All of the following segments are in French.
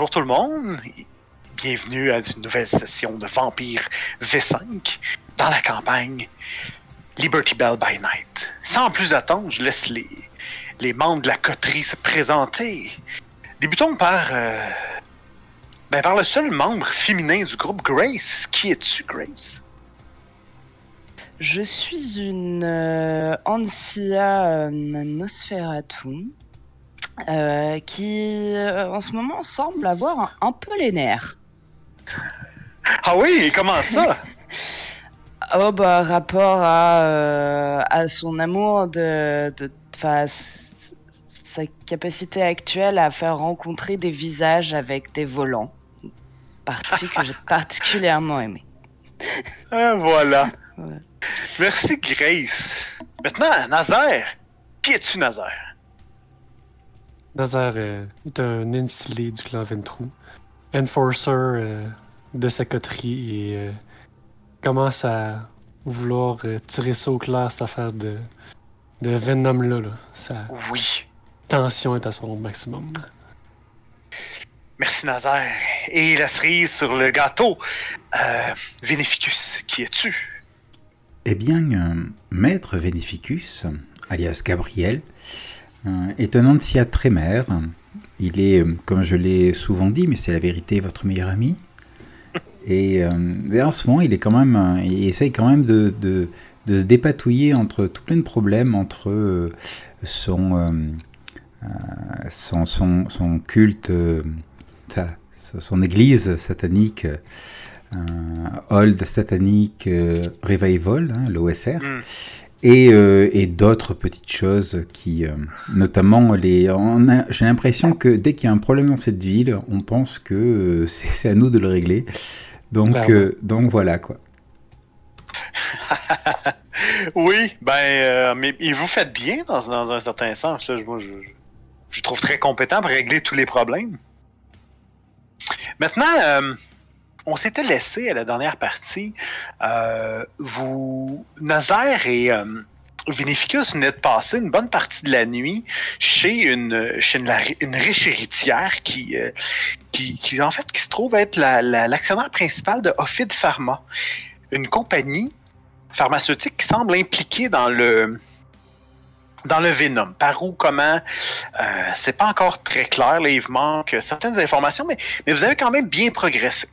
bonjour tout le monde. Bienvenue à une nouvelle session de Vampire V5 dans la campagne Liberty Bell by Night. Sans plus attendre, je laisse les, les membres de la coterie se présenter. Débutons par, euh, ben, par le seul membre féminin du groupe, Grace. Qui es-tu, Grace? Je suis une euh, Ansia euh, Nosferatu euh, qui euh, en ce moment semble avoir un, un peu les nerfs. Ah oui, comment ça? Oh bah rapport à, euh, à son amour de, de 'fin, s- sa capacité actuelle à faire rencontrer des visages avec des volants. Partie que j'ai particulièrement aimé. Ah, voilà. Ouais. Merci, Grace. Maintenant, Nazaire. Qui es-tu, Nazaire? Nazar euh, est un insulé du clan Ventrou, enforcer euh, de sa coterie et euh, commence à vouloir euh, tirer ça au clair, cette affaire de, de Venom-là. là. Sa Oui. tension est à son maximum. Merci, Nazaire. Et la cerise sur le gâteau. Euh, Vénéficus, qui es-tu? Eh bien, euh, Maître Vénéficus, alias Gabriel, euh, est un ancien trémère. Il est, euh, comme je l'ai souvent dit, mais c'est la vérité, votre meilleur ami. Et euh, en ce moment, il est quand même, euh, il essaye quand même de, de, de se dépatouiller entre tout plein de problèmes, entre euh, son, euh, euh, son, son, culte, euh, son église satanique, euh, Old Satanic euh, Revival, hein, l'OSR, Hmm. Et, euh, et d'autres petites choses qui, euh, notamment les. on a- J'ai l'impression que dès qu'il y a un problème dans cette ville, on pense que euh, c'est c'est à nous de le régler. Donc, euh, donc voilà quoi. Oui, ben, euh, mais et vous faites bien dans, dans un certain sens. Là. Moi, je, je, je trouve très compétent pour régler tous les problèmes. Maintenant, euh, on s'était laissé à la dernière partie. Euh, vous, Nazaire et euh, Vénéficus venaient de passer une bonne partie de la nuit chez une, riche héritière qui, euh, qui, qui, en fait, qui se trouve être la- la- l'actionnaire principal de Ophid Pharma, une compagnie pharmaceutique qui semble impliquée dans le dans le Venom. Par où, comment, euh, c'est pas encore très clair. Il manque certaines informations, mais vous avez quand même bien progressé.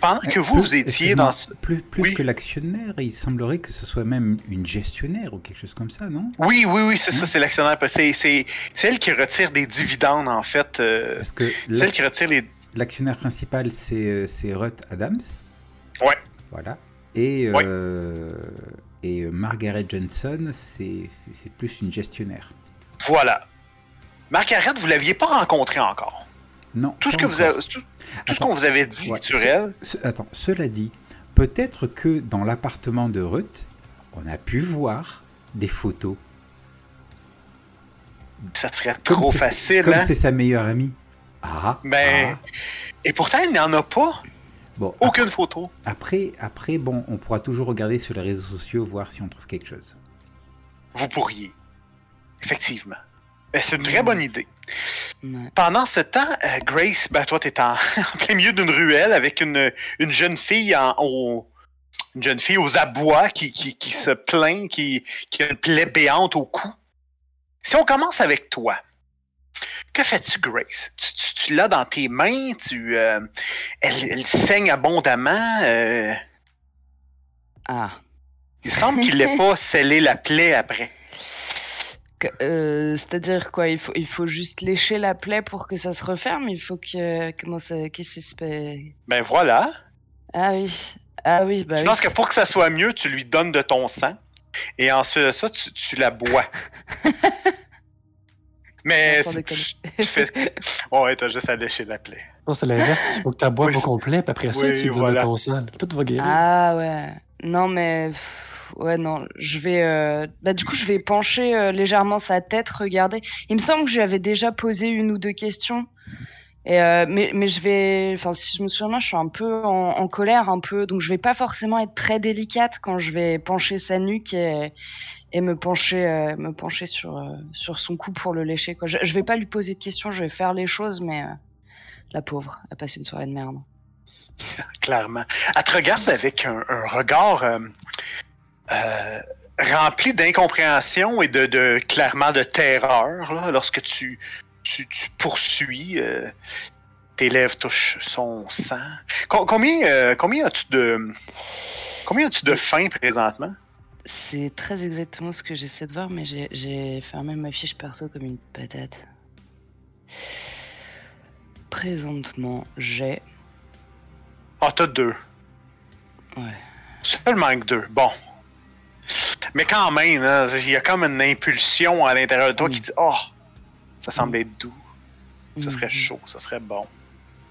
Pendant que vous, Plus- vous étiez dans... ce- Plus, plus Oui. que l'actionnaire, il semblerait que ce soit même une gestionnaire ou quelque chose comme ça, non? Oui, oui, oui, c'est ça, Hein? c'est l'actionnaire. C'est, elle qui retire des dividendes, en fait. euh, Parce que c'est elle qui retire les... l'actionnaire principal, c'est euh, Ruth Adams. Ouais. Voilà. Et, Ouais. euh, et euh, Margaret Johnson, c'est plus une gestionnaire. Voilà. Margaret, vous l'aviez pas rencontrée encore. Non. Tout ce que vous avez, tout, tout ce Attends. qu'on vous avait dit Ouais, sur ce- elle, Ce- attends, cela dit, peut-être que dans l'appartement de Ruth, on a pu voir des photos. ça serait Comme trop facile, Comme hein? c'est sa meilleure amie. Ah, Ben, ah. Et pourtant, il n'y en a pas. Bon, Aucune photo. après, après, bon, on pourra toujours regarder sur les réseaux sociaux, voir si on trouve quelque chose. Vous pourriez. Effectivement. Ben, c'est une très bonne idée. Ouais. Pendant ce temps, euh, Grace, ben toi, t'es en, en plein milieu d'une ruelle avec une, une jeune fille en, au- une jeune fille aux abois qui, qui, qui se plaint, qui, qui a une plaie béante au cou. Si on commence avec toi, que fais-tu, Grace? Tu, tu, tu l'as dans tes mains, tu, euh, elle, elle saigne abondamment. euh, Ah. il semble qu'il n'ait pas scellé la plaie après. Euh, C'est-à-dire quoi il faut, il faut juste lécher la plaie pour que ça se referme Il faut que. Comment ça. Qu'est-ce qui se passe Ben voilà. Ah oui. Ah oui, bah Je oui. pense que pour que ça soit mieux, tu lui donnes de ton sang. Et ensuite de ça, tu, tu la bois. Mais si tu, tu fais. Ouais, t'as juste à lécher la plaie. Non, c'est l'inverse. Il faut que tu boives Oui, au complet, puis après ça, Oui, tu lui donnes voilà. ton sang. Tout va guérir. Ah ouais. Non mais ouais non, je vais euh, bah du coup je vais pencher euh, légèrement sa tête, regarder. Il me semble que je lui avais déjà posé une ou deux questions. Et euh, mais mais je vais enfin si je me souviens bien, je suis un peu en, colère un peu donc je vais pas forcément être très délicate quand je vais pencher sa nuque et et me pencher me pencher sur sur son cou pour le lécher quoi. Je, je vais pas lui poser de questions, je vais faire les choses mais La pauvre, elle passe une soirée de merde. clairement. Elle te regarde avec un, regard euh, rempli d'incompréhension et de, de- clairement de terreur là, lorsque tu, tu, tu poursuis. euh, tes lèvres touchent son sang. Com- combien euh, combien as-tu de combien as-tu de faim présentement? C'est très exactement ce que j'essaie de voir, mais j'ai- j'ai fermé ma fiche perso comme une patate. Présentement, j'ai. Ah, t'as deux. Ouais. Seulement que deux. Bon. Mais quand même, hein, il y a comme une impulsion à l'intérieur de toi qui Mm. dit Oh, ça semble être doux, ça serait Mhm. chaud, ça serait bon.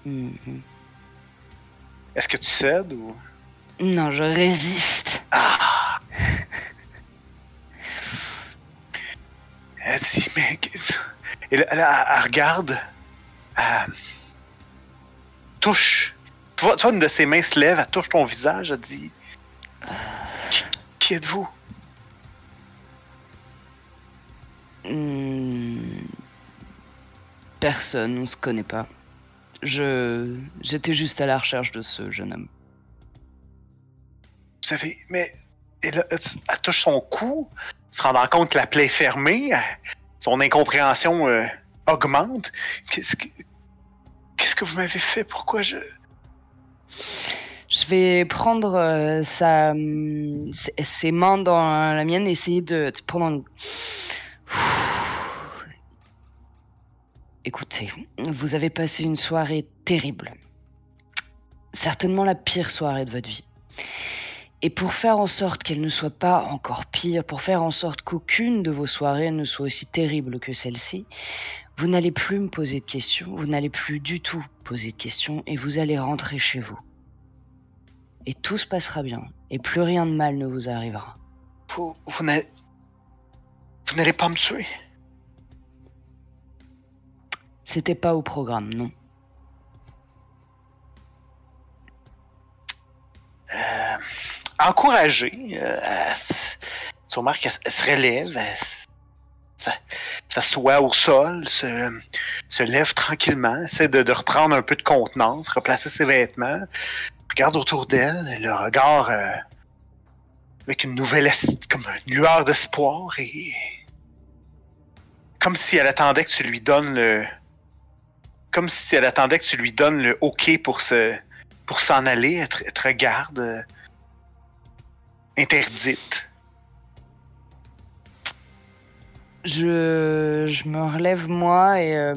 Mhm. Est-ce que tu cèdes ou? Non, je résiste. Ah! Elle dit Mais. Et là, elle, elle- elle regarde. Elle touche. Tu vois, tu vois, une de ses mains se lève, elle touche ton visage, elle dit qui êtes-vous Hmm. Personne, on se connaît pas. Je. J'étais juste à la recherche de ce jeune homme. Vous savez, mais elle, elle touche son cou, se rendant compte que la plaie est fermée, elle- son incompréhension euh, augmente. Qu'est-ce que, qu'est-ce que vous m'avez fait? Pourquoi je. Je vais prendre euh, sa, hum, ses, mains dans la mienne et essayer de, prendre. Écoutez, vous avez passé une soirée terrible. Certainement la pire soirée de votre vie. Et pour faire en sorte qu'elle ne soit pas encore pire, pour faire en sorte qu'aucune de vos soirées ne soit aussi terrible que celle-ci, vous n'allez plus me poser de questions, vous n'allez plus du tout poser de questions et vous allez rentrer chez vous et tout se passera bien, et plus rien de mal ne vous arrivera. Vous, vous n'allez. Pas me tuer C'était pas au programme, non. euh, encouragée. Euh, tu remarques qu'elle elle se relève, elle s'assoit au sol, se, se lève tranquillement, essaie de, de reprendre un peu de contenance, replacer ses vêtements, regarde autour d'elle, le regard euh, avec une nouvelle comme une lueur d'espoir et comme si elle attendait que tu lui donnes le comme si elle attendait que tu lui donnes le OK pour se pour s'en aller, elle te, elle te regarde euh, interdite. Je, je me relève moi et euh,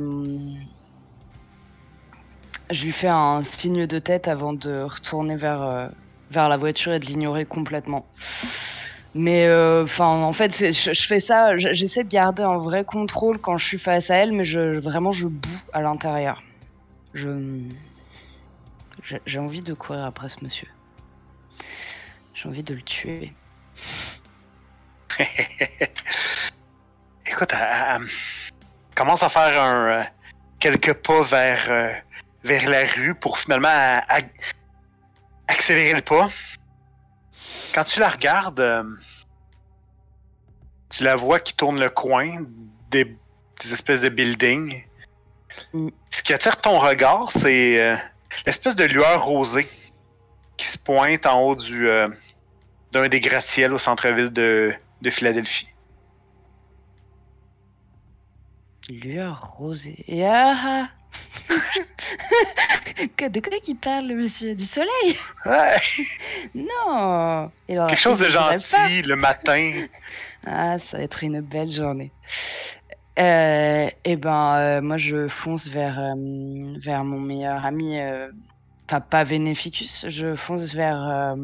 je lui fais un signe de tête avant de retourner vers, euh, vers la voiture et de l'ignorer complètement. Mais euh, enfin, en fait, je, fais ça, je- j'essaie de garder un vrai contrôle quand je suis face à elle, mais vraiment je boue à l'intérieur. Je, j'ai envie de courir après ce monsieur. J'ai envie de le tuer. Écoute, elle commence à faire un, euh, quelques pas vers, euh, vers la rue pour finalement à- à- accélérer le pas. Quand tu la regardes, euh, tu la vois qui tourne le coin des, des espèces de buildings. Mm. Ce qui attire ton regard, c'est euh, l'espèce de lueur rosée qui se pointe en haut du euh, d'un des gratte-ciels au centre-ville de, de Philadelphie. Lueur rosée. Ah ah De quoi qu'il parle, le monsieur? Du soleil? Ouais. Non Quelque chose de gentil le matin. Ah, ça va être une belle journée. Euh, et ben, euh, moi, je fonce vers, euh, vers mon meilleur ami. euh, Enfin, pas Vénéficus. Je fonce vers,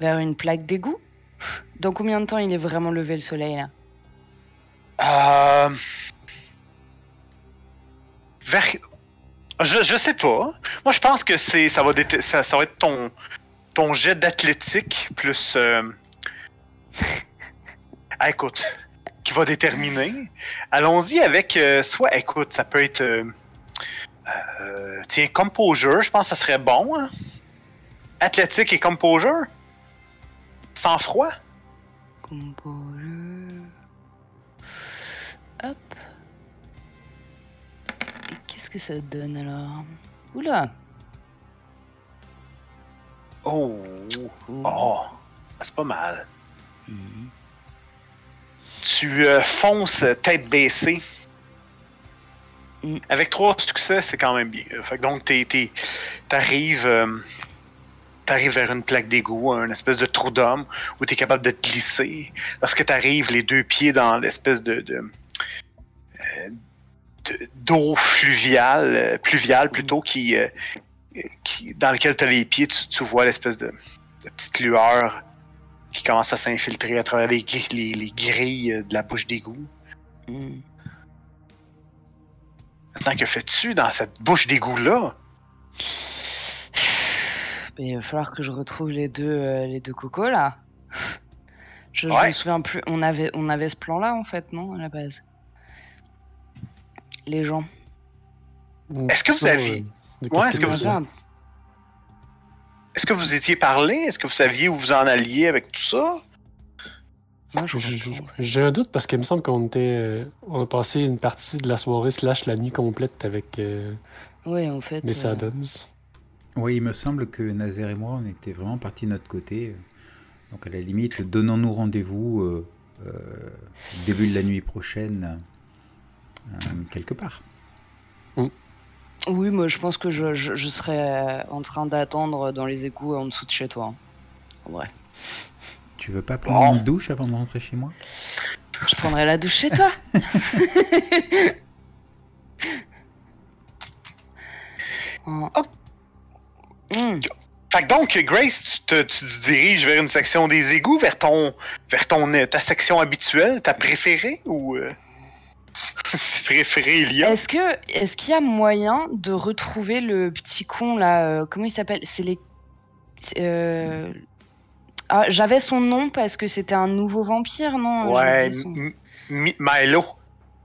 vers une plaque d'égout. Dans combien de temps il est vraiment levé le soleil, là? Euh... Je, je sais pas. Moi, je pense que c'est ça va être ton ton jet d'athlétique plus. euh, Ah, écoute, qui va déterminer. Allons-y avec euh, soit. Écoute, ça peut être. euh, euh, tiens, composure, je pense que ça serait bon. hein. Athlétique et composure? Sans froid. Composure. Qu'est-ce que ça donne alors Oula. Oh, Ouh. oh, c'est pas mal. Mhm. Tu euh, fonces euh, tête baissée. Mm. Avec trois succès, c'est quand même bien. Fait que donc, t'es- t'es- t'arrives euh, t'arrives vers une plaque d'égout, un espèce de trou d'homme, où tu es capable de te glisser. Lorsque tu arrives les deux pieds dans l'espèce de- d'eau fluviale, euh, pluviale plutôt, qui, euh, qui, dans lequel tu as les pieds, tu, tu vois l'espèce de, de petite lueur qui commence à s'infiltrer à travers les, gri- les, les grilles euh, de la bouche d'égout. Mhm. Maintenant, que fais-tu dans cette bouche d'égout-là? Mais il va falloir que je retrouve les deux, euh, les deux cocos là. Je, je Ouais. me souviens plus. On avait, on avait ce plan-là en fait, non, à la base? Les gens. Est-ce que vous aviez- euh, de Ouais, est-ce que vous-. Est-ce que vous étiez parlé? Est-ce que vous saviez où vous en alliez avec tout ça? Moi, je J'ai- un doute parce qu'il me semble qu'on était. euh, on a passé une partie de la soirée slash la nuit complète avec euh, Oui, en fait. Miss euh, Adams. Oui, il me semble que Nazaire et moi, on était vraiment partis de notre côté. Donc, à la limite, donnons-nous rendez-vous euh, euh, début de la nuit prochaine, quelque part. Oui, moi je pense que je, je, je serais euh, en train d'attendre dans les égouts en dessous de chez toi. hein. En vrai. Tu veux pas prendre une douche avant de rentrer chez moi? Je prendrai la douche chez toi. Oh. Oh. Hmm. Fait que donc, Grace, tu te, tu te diriges vers une section des égouts, vers ton, vers ton, euh, ta section habituelle, ta préférée ou si préférée il y a? Est-ce que est-ce qu'il y a moyen de retrouver le petit con là euh, Comment il s'appelle? C'est les. euh, Ah, j'avais son nom parce que c'était un nouveau vampire, non? Ouais, son- Milo.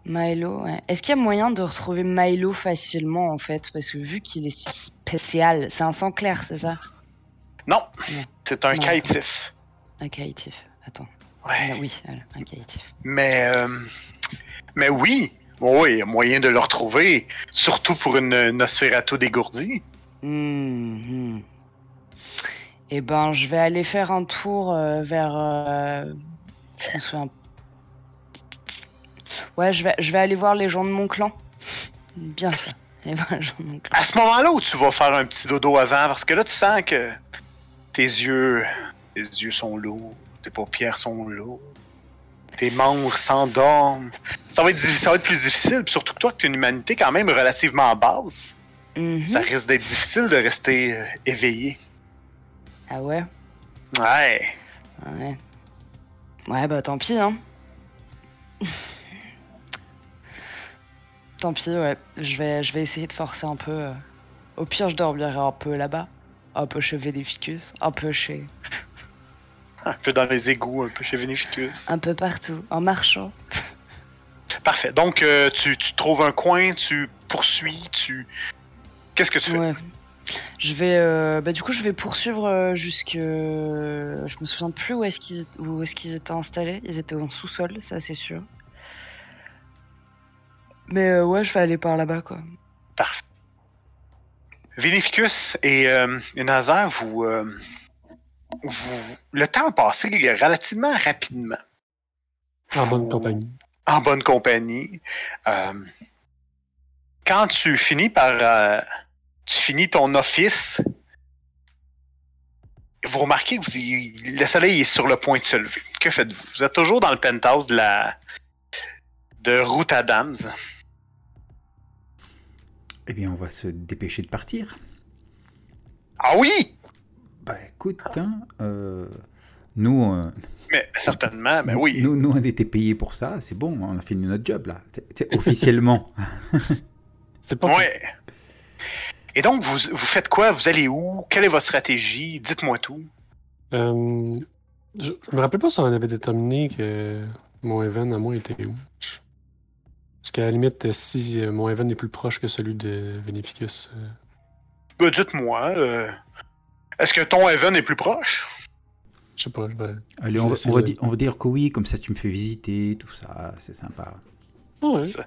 Milo, ouais. Est-ce qu'il y a moyen de retrouver Milo facilement en fait? Parce que vu qu'il est si spécial, c'est un sang clair, c'est ça? Non, c'est un caïtif. Un caïtif. Attends. Ouais. Ah, oui, un caïtif. Mais, euh, mais oui, oui, il y a moyen de le retrouver, surtout pour une Nosferatu dégourdie. Hmm. Eh ben, je vais aller faire un tour euh, vers. euh, Je me souviens. Ouais, je vais, je vais aller voir les gens de mon clan. Bien ça. Les gens de mon clan. À ce moment-là où tu vas faire un petit dodo avant, parce que là, tu sens que tes yeux, tes yeux sont lourds, tes paupières sont lourdes, tes membres s'endorment. Ça va être, ça va être plus difficile, puis surtout que toi, que tu une humanité quand même relativement basse, Mhm. ça risque d'être difficile de rester euh, éveillé. Ah ouais? Ouais. Ouais. Ouais, bah tant pis, hein. tant pis, ouais. Je vais, je vais essayer de forcer un peu. euh. Au pire, je dormirai un peu là-bas. Un peu chez Vénéficus. Un peu chez. Un peu dans les égouts, un peu chez Veneficus. Un peu partout. En marchant. Parfait. Donc, euh, tu, tu trouves un coin, tu poursuis, tu. Qu'est-ce que tu fais? Ouais. Je vais. euh, Bah, du coup, je vais poursuivre euh, jusque. Je me souviens plus où est-ce qu'ils où est-ce qu'ils étaient installés. Ils étaient en sous-sol, ça c'est sûr. Mais euh, ouais, je vais aller par là-bas, quoi. Parfait. Vinificus et, et Nazaire, vous, vous- Le temps a passé relativement rapidement. En bonne compagnie. En bonne compagnie. Euh, quand tu finis par. euh, tu finis ton office, vous remarquez que vous- le soleil est sur le point de se lever. Que faites-vous? Vous êtes toujours dans le penthouse de la. de Route Adams. Eh bien, on va se dépêcher de partir. Ah oui! Bah écoute, hein, euh, nous, euh, Mais certainement, mais oui. nous, nous, on était payés pour ça, c'est bon, on a fini notre job là, officiellement. C'est pas Ouais. Et donc, vous, vous faites quoi? Vous allez où? Quelle est votre stratégie? Dites-moi tout. Euh, je, je me rappelle pas si on avait déterminé que mon event à moi était où. Parce qu'à la limite, si mon event est plus proche que celui de Veneficus, euh, Ben, dites-moi. euh, Est-ce que ton Evan est plus proche? je sais pas, je vais. Allez, on va, vais essayer on va de- di- on va dire que oui, comme ça tu me fais visiter, tout ça, c'est sympa. Ouais. Ça.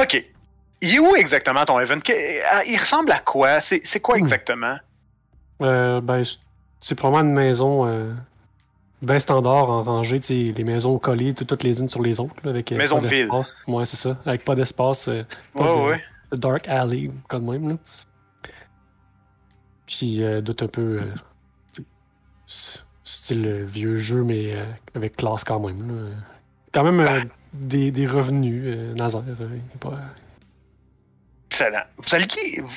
Ok. Il est où exactement ton ah, Il ressemble à quoi? C'est quoi exactement? Euh, ben, c'est probablement une maison euh, bien standard en rangée, tu sais, les maisons collées tout- toutes les unes sur les autres, là, avec euh, Maison pas de ville. d'espace. Ouais, c'est ça. Avec pas d'espace, euh, Ouais, de, ouais. dark alley, de même, là. Qui euh, doute un peu euh, style euh, vieux jeu, mais euh, avec classe quand même. là. Quand même euh, des, des revenus, euh, Nazaire. euh, il est pas- Excellent. Vous alliez. Vous,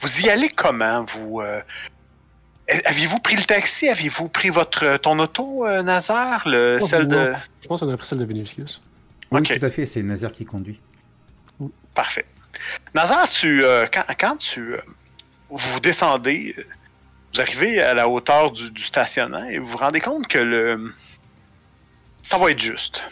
vous y allez comment? Vous. euh, Aviez-vous pris le taxi? Aviez-vous pris votre ton auto, euh, Nazar? Le, Oh, celle de. Je pense qu'on a pris celle de Beneficius. Oui, Ok. tout à fait, c'est Nazaire qui conduit. Parfait. Nazar, tu, euh, quand, quand tu euh, vous descendez, euh, vous arrivez à la hauteur du, du stationnement et vous vous rendez compte que le ça va être juste.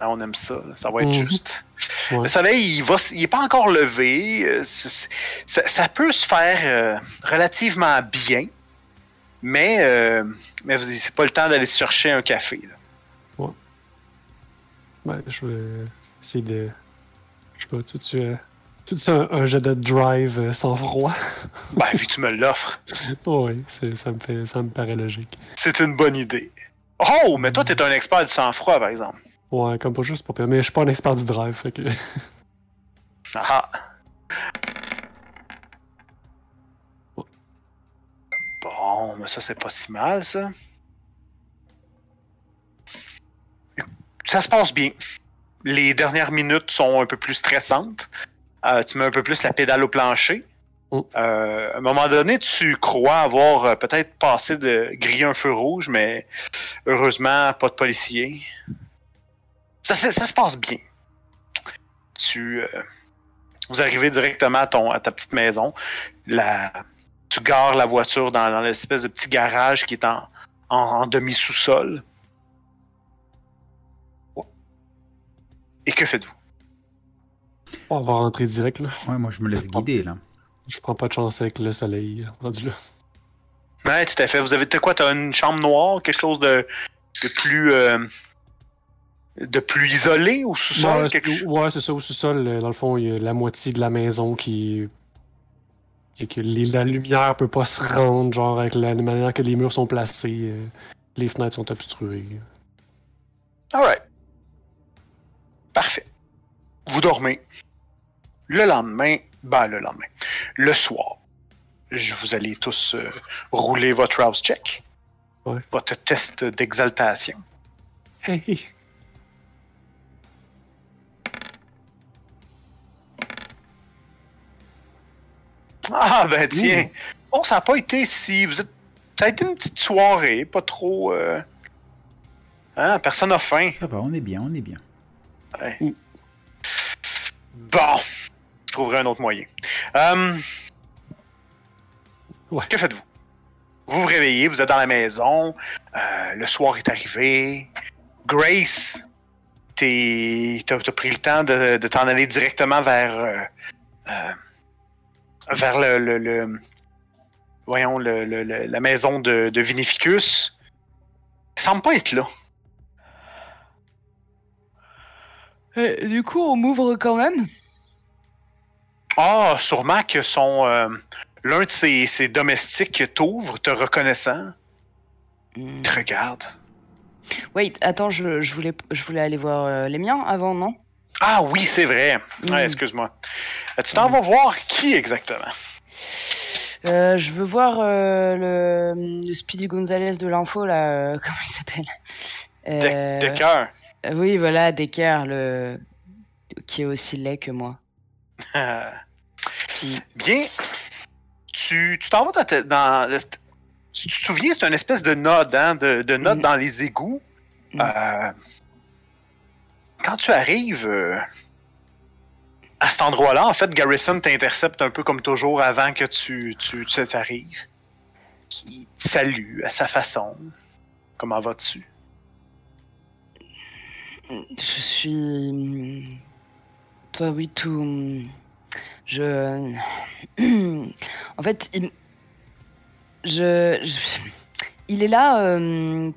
Ah, on aime ça, ça va être Mhm. juste. Ouais. Le soleil, il va, il est pas encore levé. euh, Ça, ça peut se faire euh, relativement bien, mais mais, mais c'est pas le temps d'aller chercher un café. là. Ben, je vais essayer de. Je sais pas, tu tu euh, tu tu un, un jet de drive euh, sans froid? Ben, vu que tu me l'offres. oui, c'est- ça me fait ça me paraît logique. C'est une bonne idée. Oh, mais toi, t'es un expert du sang-froid, par exemple. Ouais, comme pas juste pas pire. Mais je suis pas un expert du drive, fait que. Ah. Bon, mais ça, c'est pas si mal, ça. Ça se passe bien. Les dernières minutes sont un peu plus stressantes. Euh, tu mets un peu plus la pédale au plancher. Oh. Euh, à un moment donné, tu crois avoir euh, peut-être passé de griller un feu rouge, mais heureusement, pas de policier. Ça, se- ça se passe bien. Tu, euh, vous arrivez directement à, ton, à ta petite maison. La, tu gares la voiture dans, dans l'espèce de petit garage qui est en, en, en demi-sous-sol. Et que faites-vous? On va rentrer direct, là. Ouais, moi je me laisse guider là. Je prends pas de chance avec le soleil rendu là. Ouais, tout à fait. Vous avez t'as quoi? T'as une chambre noire? Quelque chose de, de plus... euh, de plus isolé au sous-sol? Ouais, quelque c'est- chose- ouais, c'est ça. Au sous-sol, euh, dans le fond, il y a la moitié de la maison qui. qui- que les- la lumière peut pas se rendre, genre avec la, la manière que les murs sont placés. euh, les fenêtres sont obstruées. Alright. Parfait. Vous dormez. Le lendemain, ben le lendemain, le soir, je vous allez tous euh, rouler votre house check, Ouais. votre test d'exaltation. Hey! Ah ben tiens, bon ça n'a pas été si vous êtes, ça a été une petite soirée, pas trop, euh, hein, personne n'a faim. Ça va, on est bien, on est bien. Ouais. Bon, trouverai un autre moyen. Euh, Ouais. Que faites-vous? Vous vous réveillez, vous êtes dans la maison, euh, le soir est arrivé. Grace, t'as as pris le temps de, de t'en aller directement vers, euh, euh, vers le, le- le- voyons, le- le- le- la maison de, de Vinificus. Il semble pas être là. Euh, du coup, on m'ouvre quand même. Ah, sûrement que son euh, l'un de ses, ses domestiques t'ouvre, te reconnaissant, Hmm. te regarde. Wait, attends, je, je voulais, je voulais aller voir euh, les miens avant, non? Ah oui, c'est vrai. Ouais, Mm. excuse-moi. Euh, Tu t'en vas voir qui exactement? Euh, Je veux voir le, le Speedy Gonzalez de l'info, là. euh, comment il s'appelle? De, de cœur. euh, Oui, voilà, Decker, le... qui est aussi laid que moi. Bien, tu t'en vas dans, dans le- tu te souviens, c'est une espèce de node, hein, de, de node Mm. dans les égouts. Mm. Euh, quand tu arrives euh, à cet endroit-là, en fait, Garrison t'intercepte un peu comme toujours avant que tu, tu, tu t'arrives. Il te salue à sa façon. Comment vas-tu? Je suis. Toi, oui, tout. Je. en fait, il. Je. je- Il est là. euh,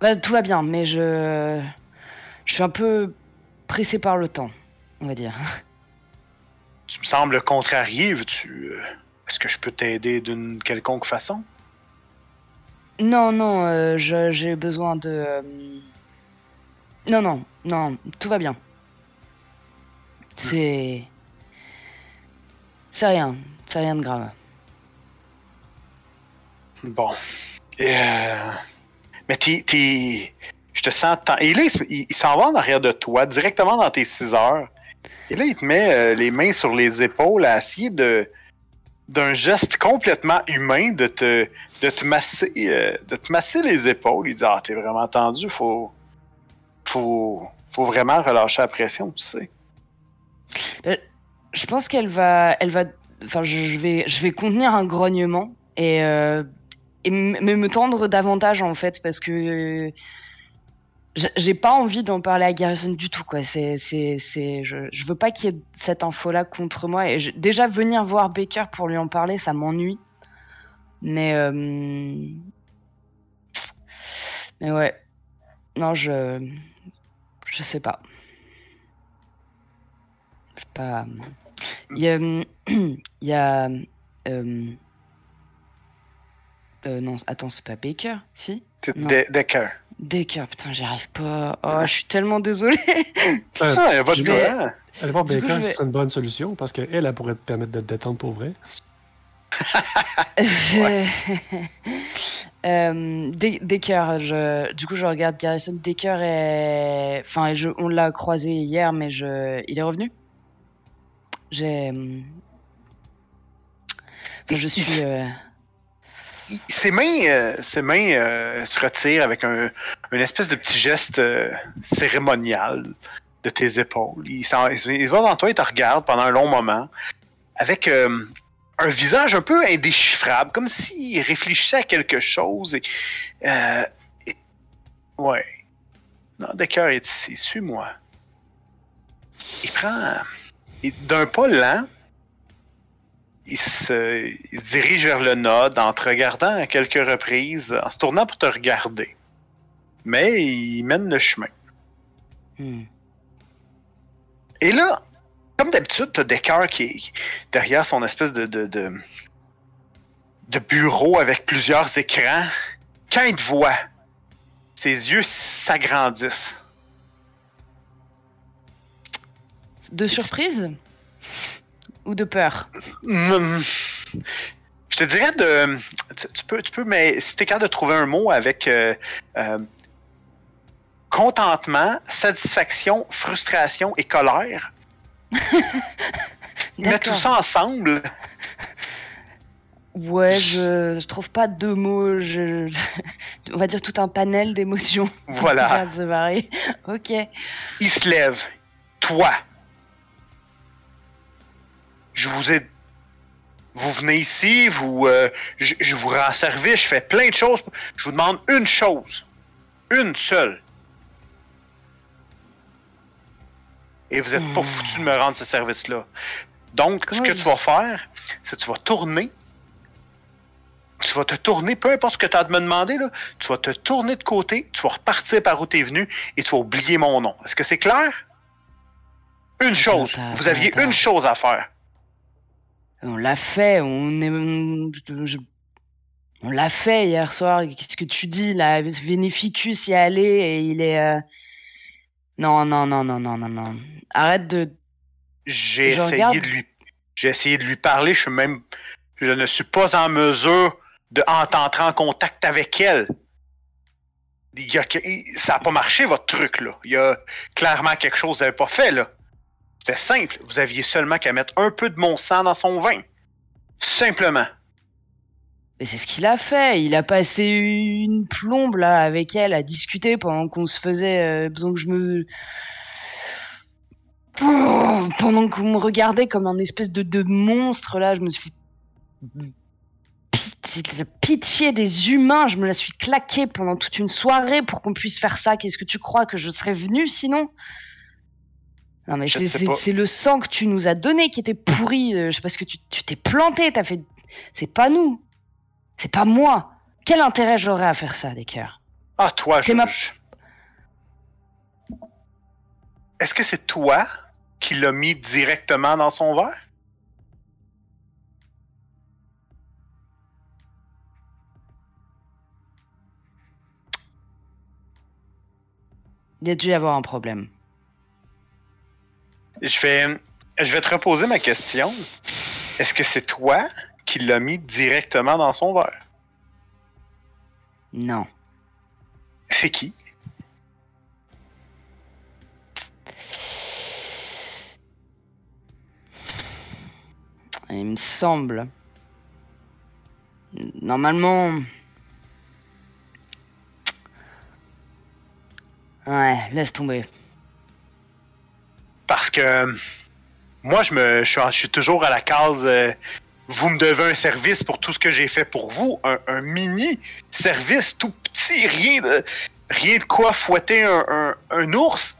bah, tout va bien, mais je. Je suis un peu pressé par le temps. on va dire. Tu me sembles contrarié. veux-tu, euh, Est-ce que je peux t'aider d'une quelconque façon? Non, non, euh, j'ai besoin de. euh, Non, non, non, tout va bien. C'est. C'est rien, c'est rien de grave. Bon. Euh, Mais t'es, Je te sens... Et là, il- il s'en va en arrière de toi, directement dans tes 6 heures. Et là, il te met euh, les mains sur les épaules à essayer de... d'un geste complètement humain de te, de te masser euh, de te masser les épaules. Il dit Ah, t'es vraiment tendu, faut. Faut. Faut vraiment relâcher la pression, tu sais. Je pense qu'elle va, elle va, enfin, je, vais, je vais contenir un grognement et, euh, mais me tendre davantage en fait parce que j'ai- pas envie d'en parler à Garrison du tout quoi. C'est, c'est, c'est, je, je veux pas qu'il y ait cette info là contre moi et déjà venir voir Baker pour lui en parler, ça m'ennuie. Mais, euh, mais ouais, non je, je sais pas. Je pas. Il y a. Il y a. euh, euh, non, attends, c'est pas Baker, si? Decker. Baker, putain, j'y arrive pas. Oh, je suis tellement désolée. Euh, Ah, y a pas de Je vais- aller voir Baker, je vais- ce serait une bonne solution parce qu'elle, elle pourrait te permettre de te détendre pour vrai. Euh, Dé- Decker, je... du coup, je regarde Garrison. Decker est. Enfin, je... on l'a croisé hier, mais je... il est revenu? J'ai. euh, enfin, je suis. euh, Il- ses mains, euh, ses mains euh, se retirent avec un, une espèce de petit geste cérémonial de tes épaules. Il, il va dans toi et te regarde pendant un long moment avec un visage un peu indéchiffrable, comme s'il réfléchissait à quelque chose. Et, et- ouais. Non, Decker est ici. Suis-moi. Il prend. D'un pas lent, il se, il se dirige vers le nod en te regardant à quelques reprises, en se tournant pour te regarder. Mais il mène le chemin. hmm. Et là, comme d'habitude, t'as Decker qui est derrière son espèce de, de, de, de bureau avec plusieurs écrans. Quand il te voit, ses yeux s'agrandissent. De surprise Ou de peur Je te dirais de. Tu, tu peux, tu peux, mais si t'es capable de trouver un mot avec euh, euh, contentement, satisfaction, frustration et colère, mets tout ça ensemble. Ouais, je, je trouve pas deux mots. Je... On va dire tout un panel d'émotions. Voilà. Ok. Il se lève. Toi. Je vous ai. Vous venez ici, vous, euh, je, je vous rends service, je fais plein de choses. Je vous demande une chose. Une seule. Et vous êtes pas Hmm. foutu de me rendre ce service-là. Donc, ce que tu vas faire, c'est que tu vas tourner. Tu vas te tourner, peu importe ce que tu as à me demander, là, tu vas te tourner de côté, tu vas repartir par où tu es venu et tu vas oublier mon nom. Est-ce que c'est clair? Une chose. Vous aviez une chose à faire. On l'a fait. On est. on- je- On l'a fait hier soir. Qu'est-ce que tu dis là? Vénéficus y est allé et il est. euh, Non, non, non, non, non, non, non. Arrête de. J'ai essayé regarde. de lui. J'ai essayé de lui parler. Je suis même. Je ne suis pas en mesure de en t'entrer en contact avec elle. Il y a ça n'a pas marché, votre truc, là. Il y a clairement quelque chose que vous n'avez pas fait, là. C'était simple. Vous aviez seulement qu'à mettre un peu de mon sang dans son vin. Simplement. Mais c'est ce qu'il a fait. Il a passé une plombe là avec elle à discuter pendant qu'on se faisait. euh, pendant que je me. Pendant qu'on me regardait comme un espèce de, de monstre là, je me suis. Pitié, pitié des humains, je me la suis claquée pendant toute une soirée pour qu'on puisse faire ça. Qu'est-ce que tu crois que je serais venue sinon? Non mais c'est- le sang que tu nous as donné qui était pourri. euh, Je sais pas ce que tu t'es planté, t'as fait. C'est pas nous. C'est pas moi. Quel intérêt j'aurais à faire ça, des cœurs Ah, toi, je. Ma- Est-ce que c'est toi qui l'a mis directement dans son verre? Il y a dû y avoir un problème. Je vais, je vais te reposer ma question. Est-ce que c'est toi qui l'as mis directement dans son verre? Non. C'est qui? Il me semble. Normalement. Ouais, laisse tomber. Parce que moi, je me, je suis, toujours à la case. euh, vous me devez un service pour tout ce que j'ai fait pour vous, un, mini service tout petit, rien de, rien de quoi fouetter un, ours.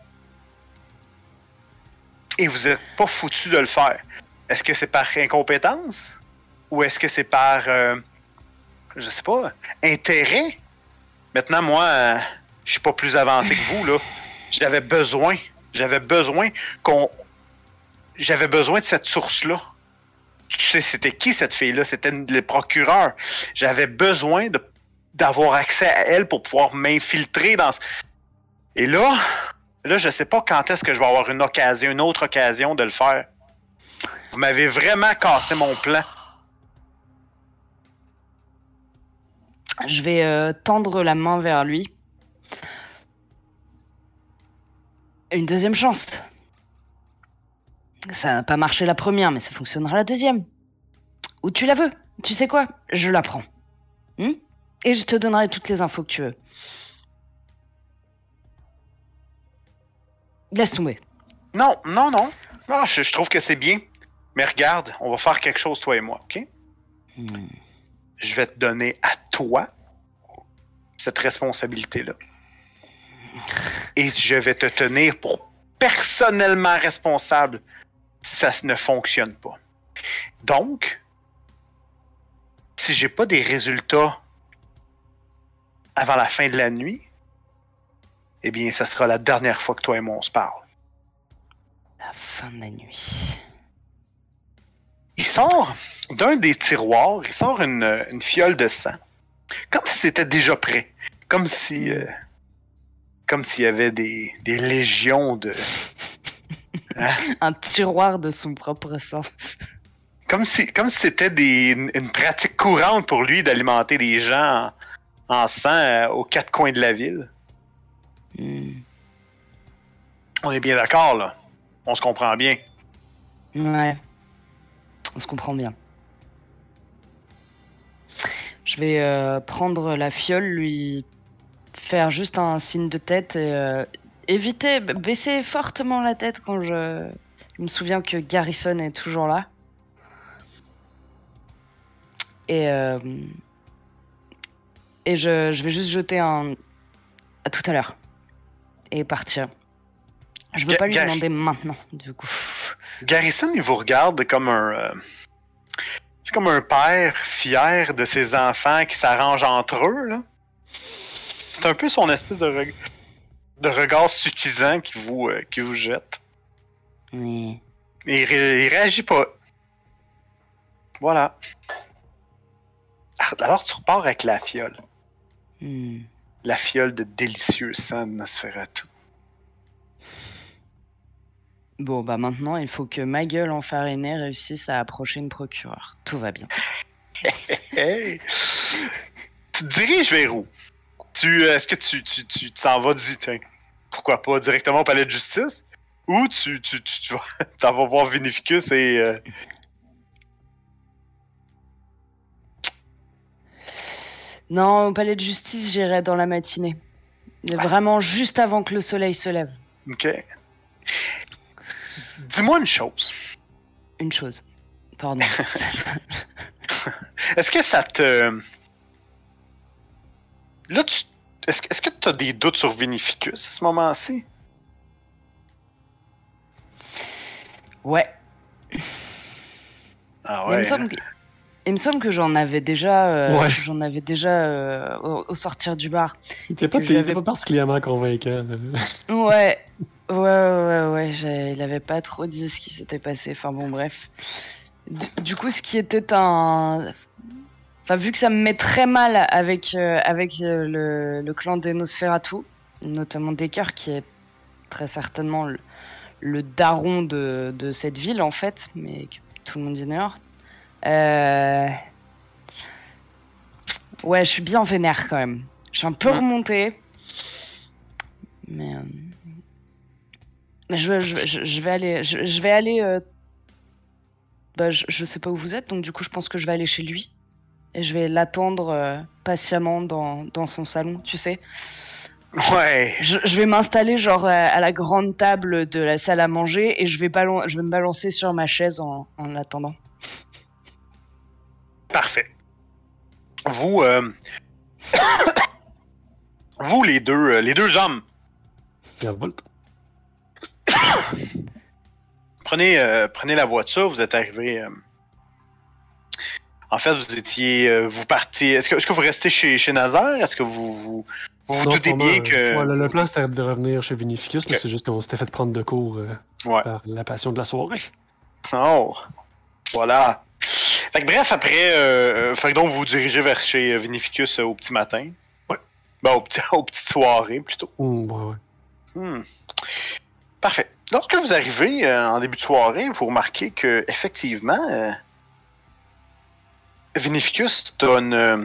Et vous êtes pas foutu de le faire. Est-ce que c'est par incompétence? Ou est-ce que c'est par, euh, je sais pas, intérêt? Maintenant, moi, euh, je suis pas plus avancé que vous là. J'avais besoin, j'avais besoin qu'on, j'avais besoin de cette source-là. Tu sais, c'était qui cette fille-là? C'était le procureur. J'avais besoin d'avoir accès à elle pour pouvoir m'infiltrer dans... Et là, là, je sais pas quand est-ce que je vais avoir une occasion, une autre occasion de le faire. Vous m'avez vraiment cassé mon plan. Je vais euh, tendre la main vers lui. Une deuxième chance. Ça n'a pas marché la première, mais ça fonctionnera la deuxième. Ou tu la veux. Tu sais quoi? Je la prends. Hmm? Et je te donnerai toutes les infos que tu veux. Laisse tomber. Non, non, non. Non, je, je trouve que c'est bien. Mais regarde, on va faire quelque chose, toi et moi, OK? Hmm. Je vais te donner à toi cette responsabilité-là. Et je vais te tenir pour personnellement responsable si ça ne fonctionne pas. Donc, si j'ai pas des résultats avant la fin de la nuit, eh bien, ça sera la dernière fois que toi et moi on se parle. La fin de la nuit. Il sort d'un des tiroirs, il sort une, une fiole de sang. Comme si c'était déjà prêt. Comme si. euh, comme s'il y avait des, des légions de. Un tiroir de son propre sang. Comme si comme c'était des, une, pratique courante pour lui d'alimenter des gens en, en sang euh, aux quatre coins de la ville. Hmm. On est bien d'accord, là. On se comprend bien. Ouais. On se comprend bien. Je vais euh, prendre la fiole, lui faire juste un signe de tête et euh, éviter, baisser fortement la tête quand je, je me souviens que Garrison est toujours là. Et, euh, et je, je vais juste jeter un à tout à l'heure et partir. Je veux Ga- pas lui Gar- demander maintenant, du coup. Garrison, il vous regarde comme un. euh, c'est comme un père fier de ses enfants qui s'arrangent entre eux, là. C'est un peu son espèce de, reg- de regard suffisant qui vous, euh, qui vous jette. Et il, ré- il réagit pas. Voilà. Ah, Alors tu repars avec la fiole. hmm. La fiole de délicieux sang de Nosferatu. Bon, bah maintenant, il faut que ma gueule enfarinée réussisse à approcher une procureure. Tout va bien. Hey! tu te diriges vers où? Tu, euh, est-ce que tu, tu, tu t'en vas, dis, pourquoi pas directement au palais de justice? Ou tu, tu, tu, tu vas, t'en vas voir Vinificus et. euh, Non, au palais de justice, j'irai dans la matinée. Vraiment juste avant que le soleil se lève. Ok. Dis-moi une chose. Une chose. Pardon. Est-ce que ça te. Là, tu. Est-ce, que- tu as des doutes sur Vinificus à ce moment-ci? ouais. Ah Mais Il me ouais. semble que, il me semble que j'en avais déjà, euh, Ouais. j'en avais déjà euh, au, au sortir du bar. Il était pas, pas particulièrement convaincant. Ouais. Ouais, ouais, ouais, j'ai- il avait pas trop dit ce qui s'était passé. Enfin bon, bref. Du, du coup, ce qui était un. Enfin, vu que ça me met très mal avec, euh, avec euh, le, le clan des Nosferatu, notamment Decker, qui est très certainement le, le daron de, de cette ville, en fait, mais que tout le monde ignore. Euh... Ouais, je suis bien vénère quand même. Je suis un peu remontée. Mais. je, je, je- je vais aller. Je, vais aller. Bah, je sais pas où vous êtes, donc du coup, je pense que je vais aller chez lui. Et je vais l'attendre euh, patiemment dans, dans son salon, tu sais. Ouais. Je, je vais m'installer genre à, à la grande table de la salle à manger et je vais, je vais me balancer sur ma chaise en, en attendant. Parfait. Vous, euh, vous les deux, euh, les deux hommes, prenez, euh, prenez la voiture. Vous êtes arrivés. En fait, vous étiez, euh, vous partez. Est-ce que, est-ce que vous restez chez, chez Nazar Est-ce que vous vous, vous, vous Non, doutez bien que ouais, le, le plan, c'était de revenir chez Vinificus, mais Ok. c'est juste qu'on s'était fait prendre de court euh, Ouais. par la passion de la soirée. Oh, voilà. Fait que bref, après, euh, euh, fait que donc vous vous dirigez vers chez Vinificus au petit matin. Ouais. Ben, au petit, aux petites soirées plutôt. Ouais, ouais. Hmm. Parfait. Lorsque vous arrivez en début de soirée, vous remarquez que effectivement, Vinificus donne euh,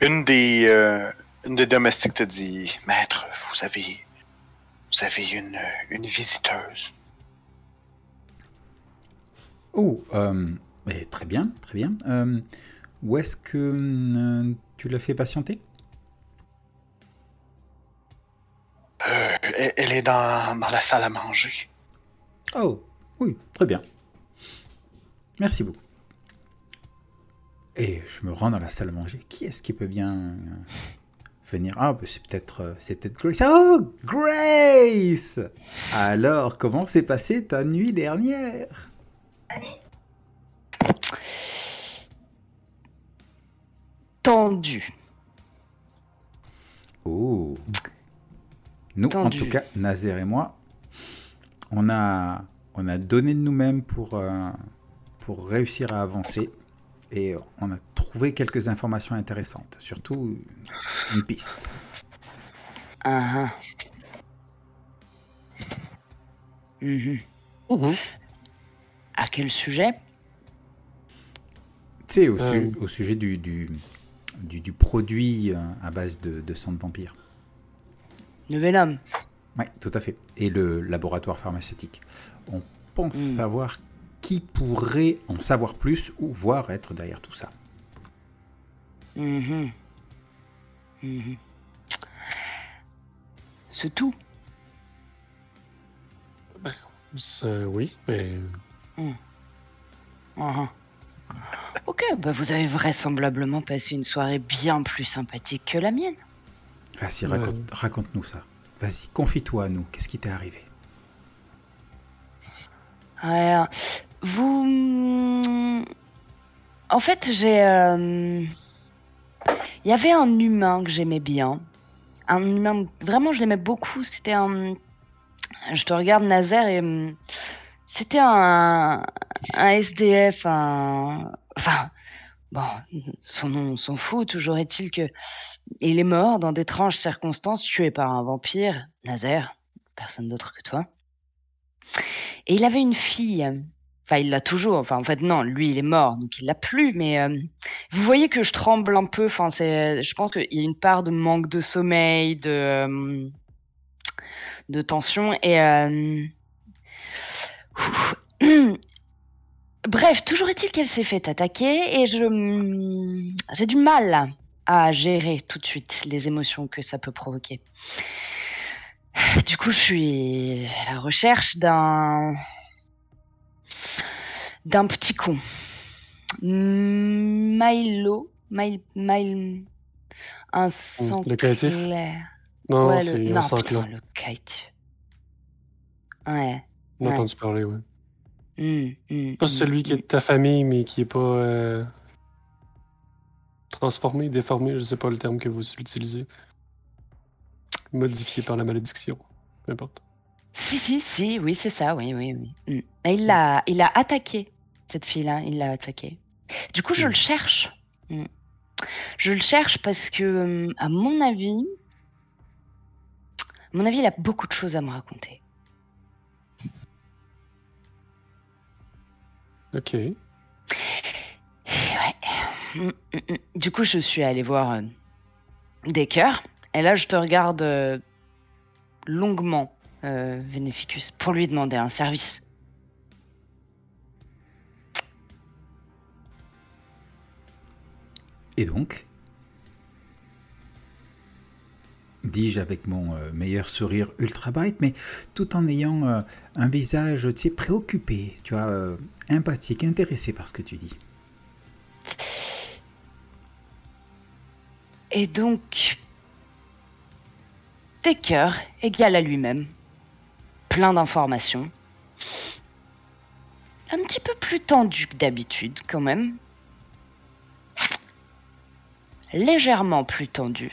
une des euh, une des domestiques te dit, maître, vous avez vous avez une une visiteuse. Oh, euh, eh, très bien, très bien. Euh, où est-ce que euh, tu l'as fait patienter? Euh, elle, elle est dans, dans la salle à manger. Oh, oui, très bien. Merci beaucoup. Et je me rends dans la salle à manger. Qui est-ce qui peut bien euh, venir? Ah, bah, c'est peut-être euh, c'est peut-être Grace. Oh, Grace Alors, comment s'est passée ta nuit dernière? Tendu. Oh. Nous, Tendu. en tout cas, Nazer et moi, on a, on a donné de nous-mêmes pour, euh, pour réussir à avancer. Et on a trouvé quelques informations intéressantes. Surtout une piste. Ah, ah. Mhm. Mhm. À quel sujet? Tu sais, au, Euh. su- au sujet du, du, du, du produit euh, à base de, de sang de vampire. Le Venom. Oui, tout à fait. Et le laboratoire pharmaceutique. On pense Hmm. savoir qui pourrait en savoir plus ou voir être derrière tout ça. Mhm. Mhm. C'est tout. C'est- oui, mais Ah, ah. Ok, bah vous avez vraisemblablement passé une soirée bien plus sympathique que la mienne. Vas-y, Ouais. raconte- raconte-nous ça. Vas-y, confie-toi à nous. Qu'est-ce qui t'est arrivé? Alors, vous... hmm, En fait, j'ai... euh, Il y avait un humain que j'aimais bien. Un humain... Vraiment, je l'aimais beaucoup. C'était un... Je te regarde, Nazaire, et... hum, C'était un... Un SDF, un... Enfin... Bon, son nom, on s'en fout. Toujours est-il que... Il est mort dans d'étranges circonstances, tué par un vampire. Nazaire, personne d'autre que toi. Et il avait une fille. Enfin, il l'a toujours. Enfin, en fait, non, lui, il est mort, donc il l'a plus. Mais euh, vous voyez que je tremble un peu. Enfin, c'est, je pense qu'il y a une part de manque de sommeil, de euh, de tension et. euh, Bref, toujours est-il qu'elle s'est fait attaquer et je j'ai du mal à gérer tout de suite les émotions que ça peut provoquer. Du coup, je suis à la recherche d'un d'un petit con. Milo, Mil, Mil, un sang le créatif? Clair. non, Ouais, c'est le... un sang putain, le kite. Ouais. On a ouais. entendu parler, ouais. hum, hum, Pas hum, celui qui est de ta famille, mais qui est pas euh, transformé, déformé, je sais pas le terme que vous utilisez. Modifié par la malédiction. Peu importe. Si, si, si, oui, c'est ça, oui, oui, oui. Mm. Et il l'a, il a attaqué, cette fille-là, il l'a attaqué. Du coup, je le cherche. Mm. Je le cherche parce que, mm, à mon avis, à mon avis, il a beaucoup de choses à me raconter. Ok. Ouais. Mm, mm, mm. Du coup, je suis allée voir euh, des cœurs. Et là, je te regarde euh, longuement, euh, Vénéficus, pour lui demander un service. Et donc Dis-je avec mon euh, meilleur sourire ultra bright, mais tout en ayant euh, un visage, tu sais, préoccupé, tu vois, euh, empathique, intéressé par ce que tu dis. Et donc, cœurs égale à lui-même. Plein d'informations. Un petit peu plus tendu que d'habitude, quand même. Légèrement plus tendu.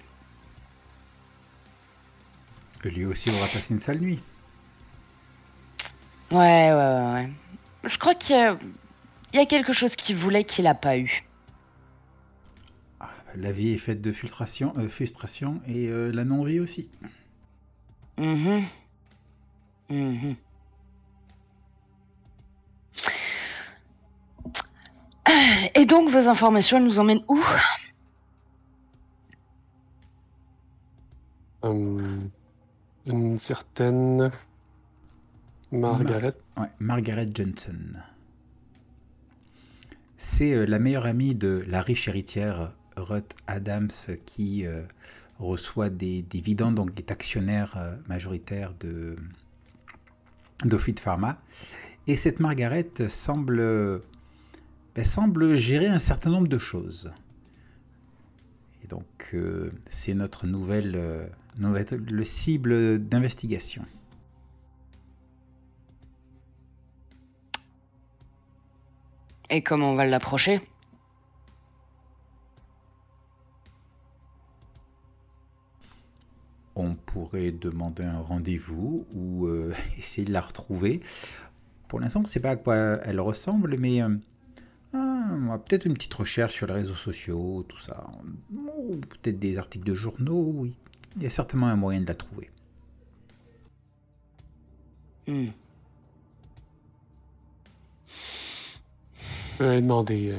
Lui aussi aura passé une sale nuit. Ouais, ouais, ouais, ouais. Je crois qu'il y a, il y a quelque chose qu'il voulait qu'il n'a pas eu. Ah, La vie est faite de frustration, euh, frustration et euh, la non-vie aussi. Mhm. Mhm. Et donc, vos informations, elles nous emmènent où? Hum, une certaine Margaret. Ouais, Margaret Johnson. C'est euh, la meilleure amie de la riche héritière Ruth Adams qui euh, reçoit des dividendes, donc est actionnaire euh, majoritaire de d'Ophid Pharma. Et cette Margaret semble, ben, semble gérer un certain nombre de choses. Et donc, euh, c'est notre nouvelle, euh, nouvelle le cible d'investigation. Et comment on va l'approcher? On pourrait demander un rendez-vous ou euh, essayer de la retrouver. Pour l'instant, on ne sait pas à quoi elle ressemble, mais euh, ah, peut-être une petite recherche sur les réseaux sociaux, tout ça. Ou peut-être des articles de journaux, oui. Il y a certainement un moyen de la trouver. Hmm. Je vais demander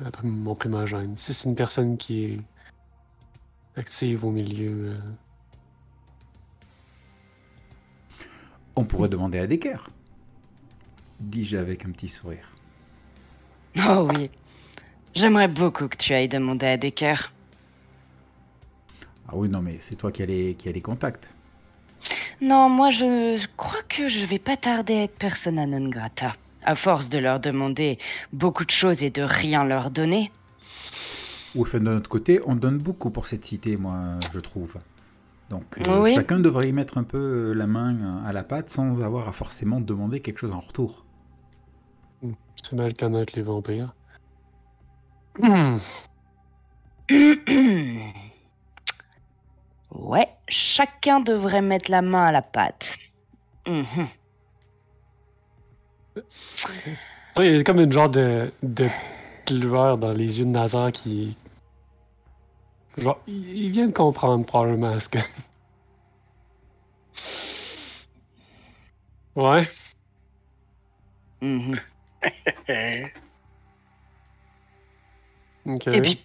euh, à mon primogène si c'est une personne qui est active au milieu. euh, On pourrait demander à Decker. Dis-je avec un petit sourire. Oh oui. J'aimerais beaucoup que tu ailles demander à Decker. Ah oui, non, mais c'est toi qui as les, qui as les contacts. Non, moi je crois que je vais pas tarder à être persona non grata. À force de leur demander beaucoup de choses et de rien leur donner. Ou enfin, de notre côté, on donne beaucoup pour cette cité, moi, je trouve. Donc, euh, Oui. chacun devrait y mettre un peu euh, la main euh, à la pâte sans avoir à forcément demander quelque chose en retour. C'est mal connaître les vampires. Hmm. ouais, chacun devrait mettre la main à la pâte. Mhm. Il y a comme une genre de, de dans les yeux de Nazar qui. Genre, il vient de comprendre probablement ce que. Ouais. Eh, Ok. Et puis,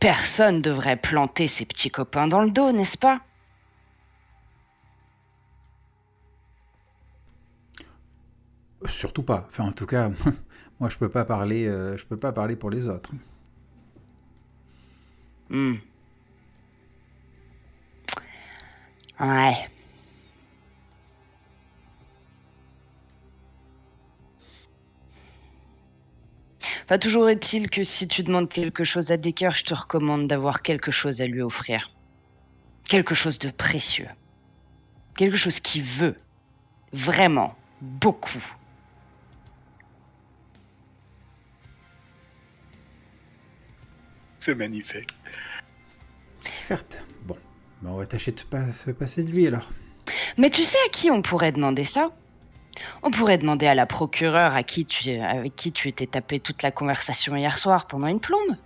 personne devrait planter ses petits copains dans le dos, n'est-ce pas? Surtout pas. Enfin, en tout cas, moi, je peux pas parler, euh, je peux pas parler pour les autres. Hmm. Ouais. Toujours est-il que si tu demandes quelque chose à Decker, je te recommande d'avoir quelque chose à lui offrir. Quelque chose de précieux. Quelque chose qu'il veut. Vraiment. Beaucoup. C'est magnifique. Certes. Bon, ben, on va tâcher de pas se passer de lui alors. Mais tu sais à qui on pourrait demander ça? On pourrait demander à la procureure à qui tu, avec qui tu étais tapé toute la conversation hier soir pendant une plombe.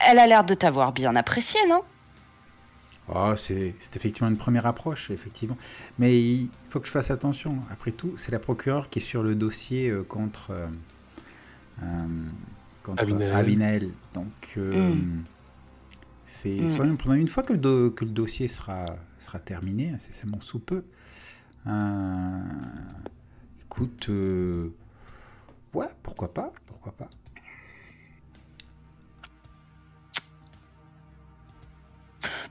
Elle a l'air de t'avoir bien apprécié, non? Oh, c'est c'est effectivement une première approche, effectivement. Mais il faut que je fasse attention. Après tout, c'est la procureure qui est sur le dossier euh, contre, euh, euh, contre. Donc, euh, Mm. C'est Mm. prudents. Une fois que le, do- que le dossier sera, sera terminé, incessamment sous peu, euh, écoute, euh, ouais, pourquoi pas, pourquoi pas.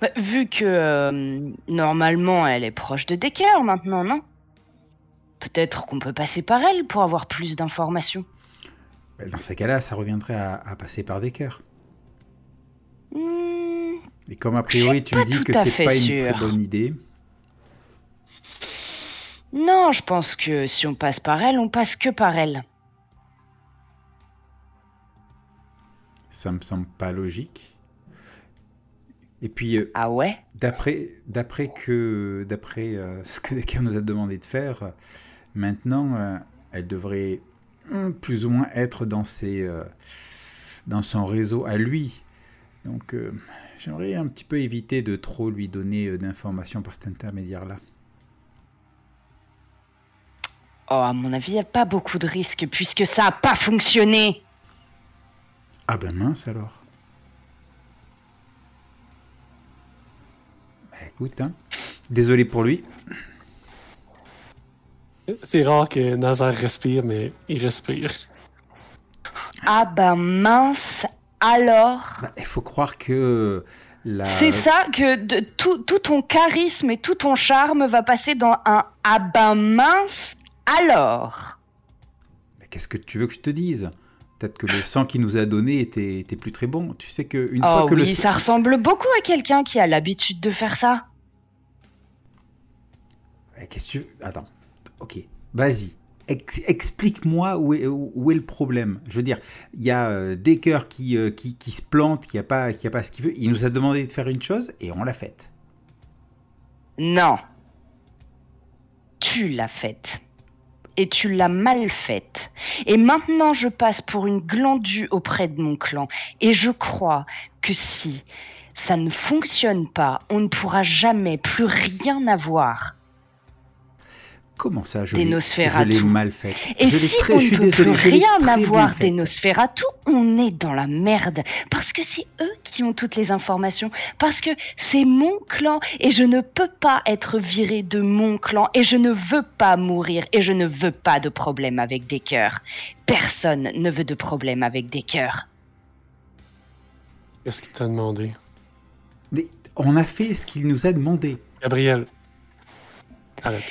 Bah, Vu que euh, normalement elle est proche de Decker maintenant, non? Peut-être qu'on peut passer par elle pour avoir plus d'informations. Ben, Dans ces cas-là, ça reviendrait à, à passer par des cœurs. Hmm, Et comme a priori, tu me dis que c'est pas une très bonne idée. Non, je pense que si on passe par elle, on passe que par elle. Ça me semble pas logique. Et puis, euh, Ah ouais? d'après d'après que d'après euh, ce que Decker nous a demandé de faire, euh, maintenant, euh, elle devrait hum, plus ou moins être dans ses dans son réseau à lui. Donc, euh, j'aimerais un petit peu éviter de trop lui donner euh, d'informations par cet intermédiaire-là. Oh, à mon avis, il n'y a pas beaucoup de risques puisque ça n'a pas fonctionné. Ah ben mince alors. Bah, écoute, hein. désolé pour lui. C'est rare que Nazar respire, mais il respire. Ah ben mince, alors Bah, Il faut croire que la... C'est ça que de, tout, tout ton charisme et tout ton charme va passer dans un ah ben mince, alors Mais Qu'est-ce que tu veux que je te dise? Peut-être que le sang qu'il nous a donné était, était plus très bon. Tu sais que une Oh fois que oui, le ça ressemble beaucoup à quelqu'un qui a l'habitude de faire ça. Eh, Qu'est-ce que tu veux? Attends. Ok. Vas-y. Ex- Explique-moi où est, le problème. Je veux dire, il y a euh, des cœurs qui, euh, qui, qui se plantent, qui a pas, pas ce qu'il veut. Il nous a demandé de faire une chose et on l'a faite. Non. Tu l'as faite. Et tu l'as mal faite. Et maintenant je passe pour une glandue auprès de mon clan. Et je crois que si ça ne fonctionne pas, on ne pourra jamais plus rien avoir. Comment ça, je Des l'ai mal faite Et Je si très- on je ne suis peut désolé, plus rien avoir des. Nosferatu, on est dans la merde. Parce que c'est eux qui ont toutes les informations. Parce que c'est mon clan et je ne peux pas être viré de mon clan et je ne veux pas mourir et je ne veux pas de problème avec des cœurs. Personne ne veut de problème avec des cœurs. Qu'est-ce qu'il t'a demandé? Mais on a fait ce qu'il nous a demandé. Gabriel. Arrête.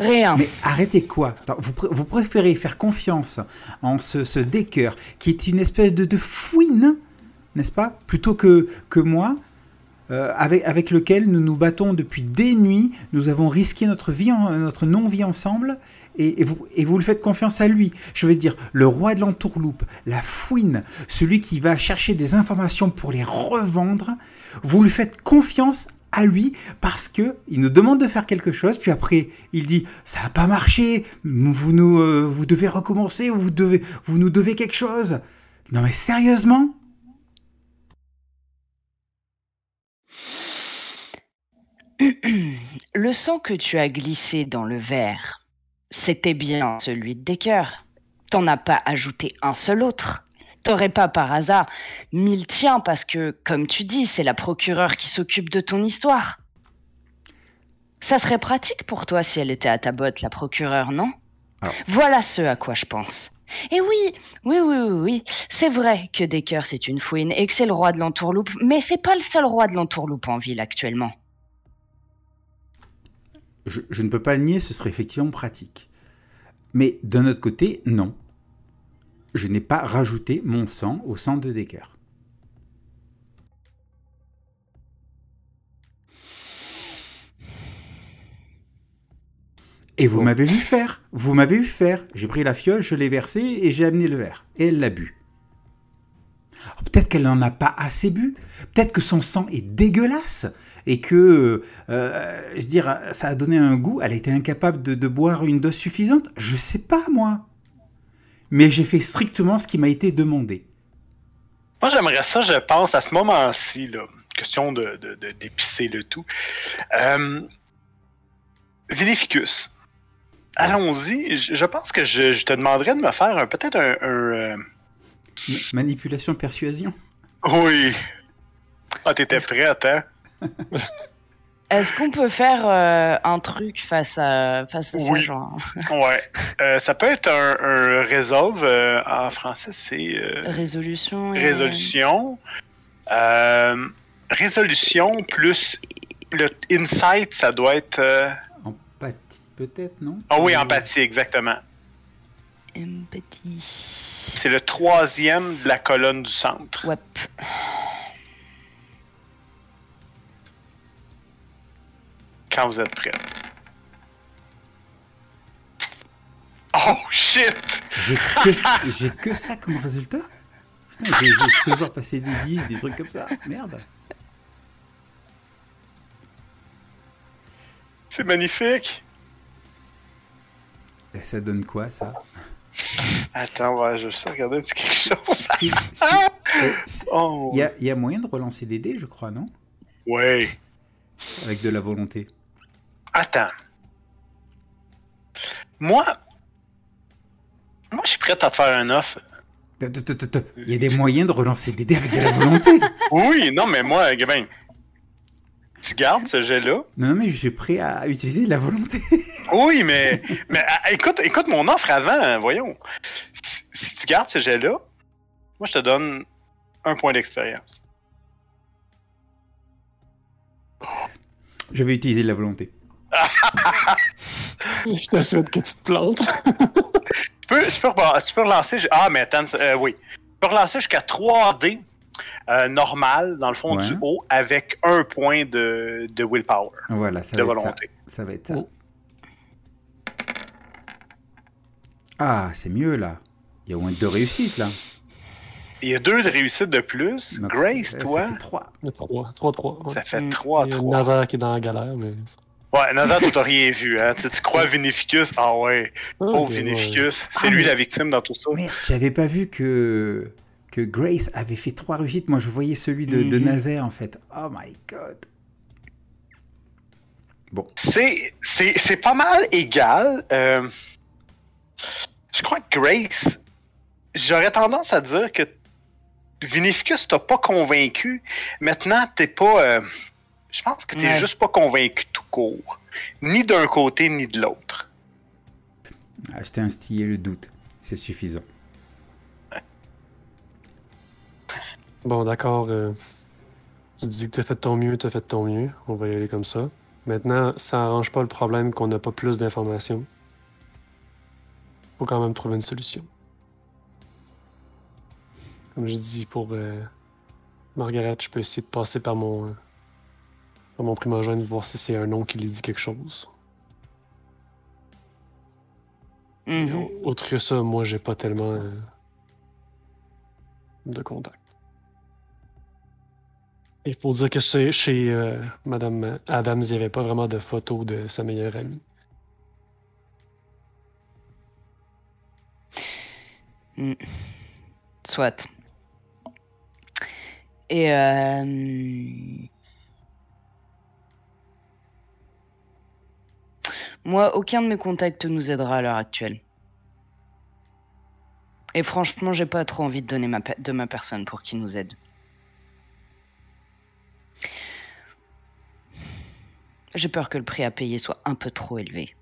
Rien. Mais arrêtez quoi? Vous, pr- vous préférez faire confiance en ce, ce qui est une espèce de, de fouine, n'est-ce pas? Plutôt que, que moi, euh, avec, avec lequel nous nous battons depuis des nuits, nous avons risqué notre, vie notre non-vie ensemble, et, vous, et vous faites confiance à lui. Je veux dire, le roi de l'entourloupe, la fouine, celui qui va chercher des informations pour les revendre, vous lui faites confiance à lui parce que il nous demande de faire quelque chose, puis après il dit ça n'a pas marché, vous nous, euh, devez recommencer, vous devez, vous nous devez quelque chose. Non mais sérieusement? Le sang que tu as glissé dans le verre, c'était bien celui de Decker. T'en as pas ajouté un seul autre. T'aurais pas par hasard mis le tien parce que, comme tu dis, c'est la procureure qui s'occupe de ton histoire. Ça serait pratique pour toi si elle était à ta botte, la procureure, non? Alors. Voilà ce à quoi je pense. Et oui, oui, oui, oui, oui, c'est vrai que Decker c'est une fouine et que c'est le roi de l'entourloupe, mais c'est pas le seul roi de l'entourloupe en ville actuellement. je, je ne peux pas le nier, ce serait effectivement pratique. Mais d'un autre côté, non. Je n'ai pas rajouté mon sang au sang de Decker. Et vous m'avez vu faire. Vous m'avez vu faire. J'ai pris la fiole, je l'ai versée et j'ai amené le verre. Et elle l'a bu. Peut-être qu'elle n'en a pas assez bu. Peut-être que son sang est dégueulasse et que, euh, je veux dire, ça a donné un goût. Elle a été incapable de, de boire une dose suffisante. Je sais pas, moi. Mais j'ai fait strictement ce qui m'a été demandé. Moi, j'aimerais ça, je pense, à ce moment-ci, là, question de, d'épicer le tout. Euh, Vinificus, allons-y. Je, je pense que je, je te demanderais de me faire peut-être un... un, euh, Ma- Manipulation, persuasion. Oui. Ah, t'étais prête, hein? Est-ce qu'on peut faire euh, un truc face à, face à ça, Oui. genre? Ouais. Euh, ça peut être un, un resolve. euh, en français, c'est euh, résolution et- résolution. Euh, résolution plus le insight, ça doit être. euh, Empathie, peut-être, non? Ah oui, empathie, exactement. Empathie. C'est le troisième de la colonne du centre. Ouais. Quand vous êtes prête. Oh shit! J'ai que, ça comme résultat? Putain, j'ai, voir passer des 10, des trucs comme ça. Merde. C'est magnifique! Et ça donne quoi, ça? Attends, ouais, je vais juste regarder un petit quelque chose. C'est- Oh! Il y, a, il y a moyen de relancer des dés, je crois, non? Ouais. Avec de la volonté. Attends. Moi. Moi, je suis prête à te faire un offre. Il y a des moyens de relancer des dés avec de la volonté. Oui, non, mais moi, Gabin. Tu gardes ce jet-là? Non, non, mais je suis prêt à utiliser de la volonté. Oui, mais, mais ah, écoute, écoute mon offre avant, voyons. Si, si tu gardes ce jet-là, moi, je te donne un point d'expérience. Je vais utiliser de la volonté. Je te souhaite que tu te plantes. Tu peux, tu peux, reba- tu peux relancer. Ah, mais attends, euh, oui. Tu peux relancer jusqu'à 3D euh, normal, dans le fond Ouais. du haut, avec un point de, de willpower, Voilà, ça de va être ça. volonté. Ça va être ça. Oh. Ah, c'est mieux, là. Il y a au moins deux réussites, là. Il y a deux de réussites de plus. Donc, Grace, toi, Ça fait trois. 3, 3, 3. ça fait Mm. 3 Il y a 3. Nazar qui est dans la galère, mais. Ouais, Nazar, t'as rien vu, hein. Tu, tu crois Vinificus? Ah ouais, pauvre Ok, ouais. Vinificus. C'est Ah, lui mais- la victime dans tout ça. Merde, j'avais pas vu que, que Grace avait fait trois réussites. Moi, je voyais celui de, de Mhm. Nazaire, en fait. Oh my god. Bon, c'est pas mal égal. Euh, je crois que Grace, j'aurais tendance à dire que Vinificus t'a pas convaincu. Maintenant, t'es pas. euh, je pense que t'es Ouais. juste pas convaincu tout court. Ni d'un côté, ni de l'autre. ah, je t'ai instillé le doute. C'est suffisant. Bon, d'accord. euh, tu dis que t'as fait de ton mieux, t'as fait de ton mieux. On va y aller comme ça. Maintenant, ça arrange pas le problème qu'on n'a pas plus d'informations. Faut quand même trouver une solution. Comme je dis pour euh, Margaret, je peux essayer de passer par mon, euh, par mon primogène, voir si c'est un nom qui lui dit quelque chose. Mhm. au- Autre que ça, moi, j'ai pas tellement euh, de contact. Il faut dire que c'est- chez euh, Madame Adams, il n'y avait pas vraiment de photos de sa meilleure amie. Mm. Soit. Et euh... Moi, aucun de mes contacts nous aidera à l'heure actuelle. Et franchement, j'ai pas trop envie de donner ma de ma personne pour qu'il nous aide. J'ai peur que le prix à payer soit un peu trop élevé.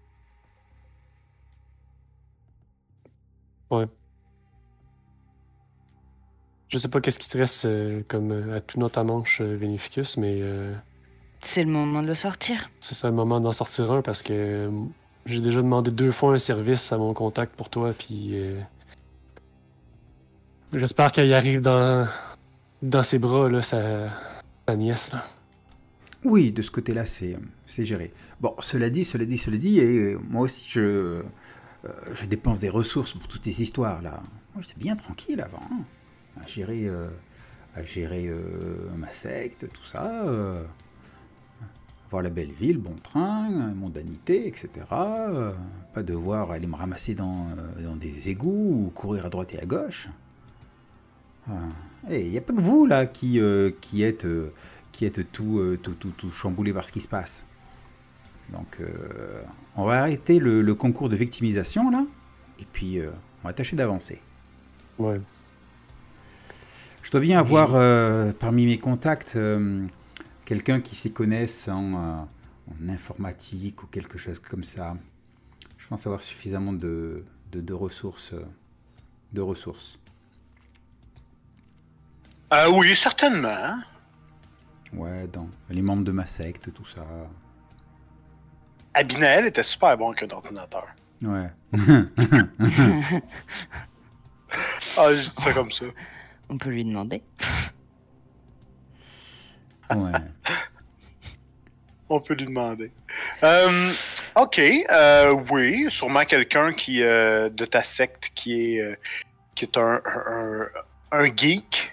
Je sais pas qu'est-ce qui te reste euh, comme euh, à tout notre manche euh, Vénificus, mais euh, C'est le moment de le sortir. ce serait le moment d'en sortir un parce que euh, j'ai déjà demandé deux fois un service à mon contact pour toi, puis euh, j'espère qu'elle y arrive dans, dans ses bras, là, sa, sa nièce. Là. Oui, de ce côté-là, c'est c'est géré. Bon, cela dit, cela dit, cela dit, et euh, moi aussi, je, euh, je dépense des ressources pour toutes ces histoires-là. Moi, j'étais bien tranquille avant, hein, à gérer euh, à gérer euh, ma secte, tout ça. Euh, voir la belle ville, bon train, mondanité, etc. euh, pas devoir aller me ramasser dans, euh, dans des égouts ou courir à droite et à gauche. Il n'y a pas que vous là qui, euh, qui êtes, euh, qui êtes tout, euh, tout, tout, tout chamboulé par ce qui se passe. Donc euh, on va arrêter le, le concours de victimisation là, et puis euh, on va tâcher d'avancer. Ouais. Je dois bien avoir euh, parmi mes contacts euh, quelqu'un qui s'y connaisse en, euh, en informatique ou quelque chose comme ça. Je pense avoir suffisamment de, de, de ressources. euh, de ressources. Euh, oui, certainement. hein. Ouais, dans les membres de ma secte, tout ça. Abinael était super bon avec un ordinateur. Ouais. Ah, je dis ça comme ça. On peut lui demander. Ouais. On peut lui demander. Euh, ok, euh, oui, sûrement quelqu'un qui euh, de ta secte qui est euh, qui est un, un, un geek.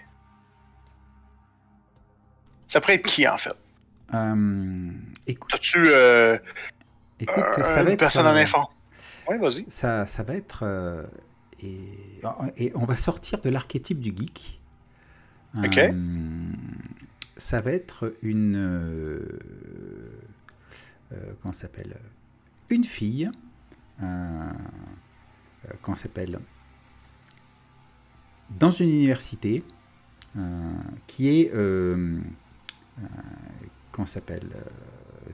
Ça pourrait être qui en fait? Euh, écoute, As-tu euh, écoute ça va une être. personne en info? Oui, vas-y. ça, ça va être. et, et on va sortir de l'archétype du geek. Ok. Ça va être une. euh, euh, comment s'appelle Une fille. euh, s'appelle Dans une université euh, qui est. euh, comment s'appelle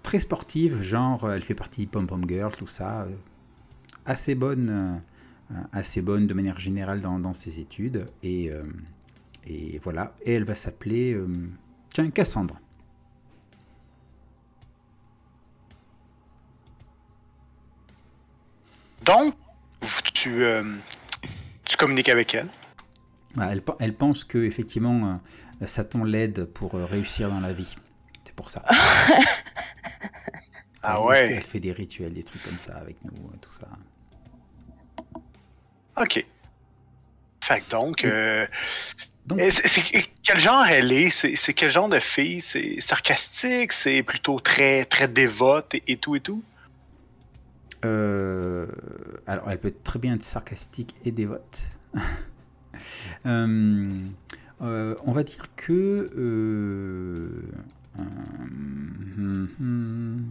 Très sportive, genre elle fait partie Pom Pom Girl, tout ça. assez bonne, assez bonne de manière générale dans, ses études. Et, et voilà. Et elle va s'appeler, tiens, Cassandre. Donc, tu euh, tu communiques avec elle? Elle, pe- elle pense que effectivement euh, Satan l'aide pour euh, réussir dans la vie. C'est pour ça. Ah Elle ouais. Elle fait des rituels, des trucs comme ça avec nous, tout ça. Ok. Fait que donc, Donc- c'est- quel genre elle est? C'est quel genre de fille? C'est sarcastique? C'est plutôt très très dévote et, et tout et tout? Euh, alors, elle peut très bien être sarcastique et dévote. Euh, euh, on va dire que. euh, hum, hum.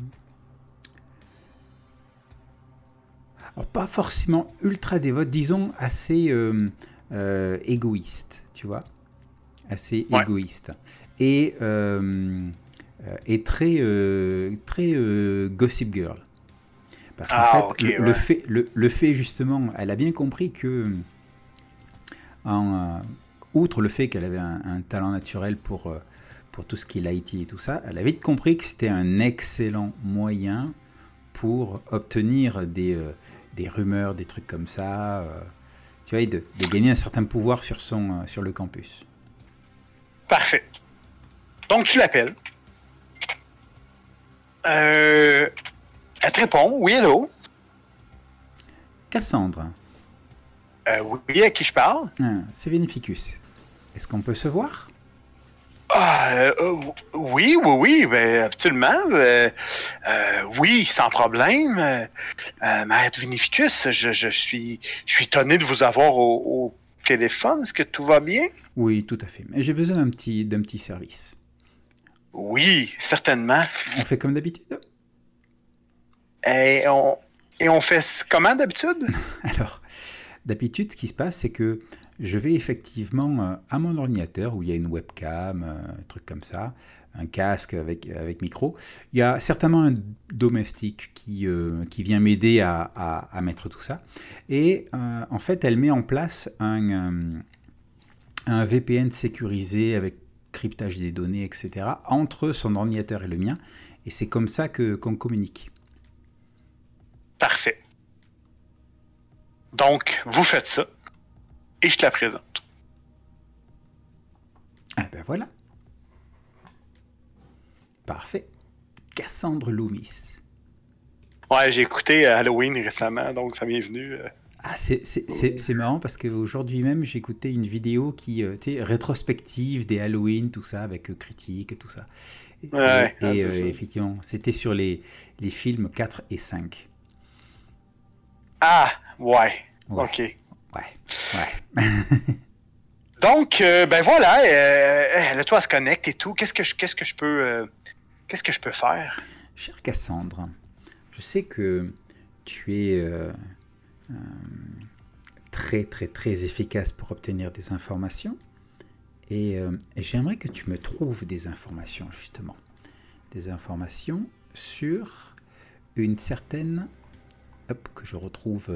Alors, pas forcément ultra dévote, disons assez égoïste, tu vois Assez Ouais. égoïste. Et, euh, et très, euh, très euh, gossip girl. Parce qu'en Ah, fait, le, ouais. fait, le, le fait justement, elle a bien compris que, en, outre le fait qu'elle avait un, un talent naturel pour, pour tout ce qui est l'IT et tout ça, elle a vite compris que c'était un excellent moyen pour obtenir des, euh, des rumeurs, des trucs comme ça, euh, tu vois, et de, de gagner un certain pouvoir sur, son, euh, sur le campus. Parfait. Donc tu l'appelles. Euh, elle te répond. Oui, hello. Cassandre, Euh, oui, à qui je parle? C'est Vénificus. Est-ce qu'on peut se voir? Ah, euh, euh, oui, oui, oui, ben, absolument. euh, euh, oui, sans problème. Maître Vinificus, je, je suis, je suis étonné de vous avoir au, au téléphone. Est-ce que tout va bien? Oui, tout à fait. Mais j'ai besoin d'un petit, d'un petit service. Oui, certainement. On fait comme d'habitude? Et on, et on fait comment d'habitude? Alors, d'habitude, ce qui se passe, c'est que je vais effectivement euh, à mon ordinateur où il y a une webcam, euh, un truc comme ça, un casque avec, avec micro. Il y a certainement un domestique qui, euh, qui vient m'aider à, à- mettre tout ça. Et en fait, elle met en place un, un VPN sécurisé avec cryptage des données, etc., entre son ordinateur et le mien. Et c'est comme ça que qu'on communique. Parfait. Donc, vous faites ça. Et je te la présente. Ah ben voilà. Parfait. Cassandre Loomis. Ouais, j'ai écouté euh, Halloween récemment, donc ça m'est venu. euh. Ah, c'est- marrant parce qu'aujourd'hui même, j'écoutais une vidéo qui, euh, tu sais, rétrospective des Halloween, tout ça, avec euh, critique et tout ça. Et, Ouais, et, ah, euh, ça. effectivement, c'était sur les, les films 4 et 5. Ah, ouais. Ouais. OK. Ouais, ouais. Donc, euh, ben voilà, euh, le toit se connecte et tout. Qu'est-ce que je, qu'est-ce que je peux, euh, qu'est-ce que je peux faire? Cher Cassandre, je sais que tu es euh, euh, très très très efficace pour obtenir des informations et euh, j'aimerais que tu me trouves des informations justement. Des informations sur une certaine... Hop, que je retrouve...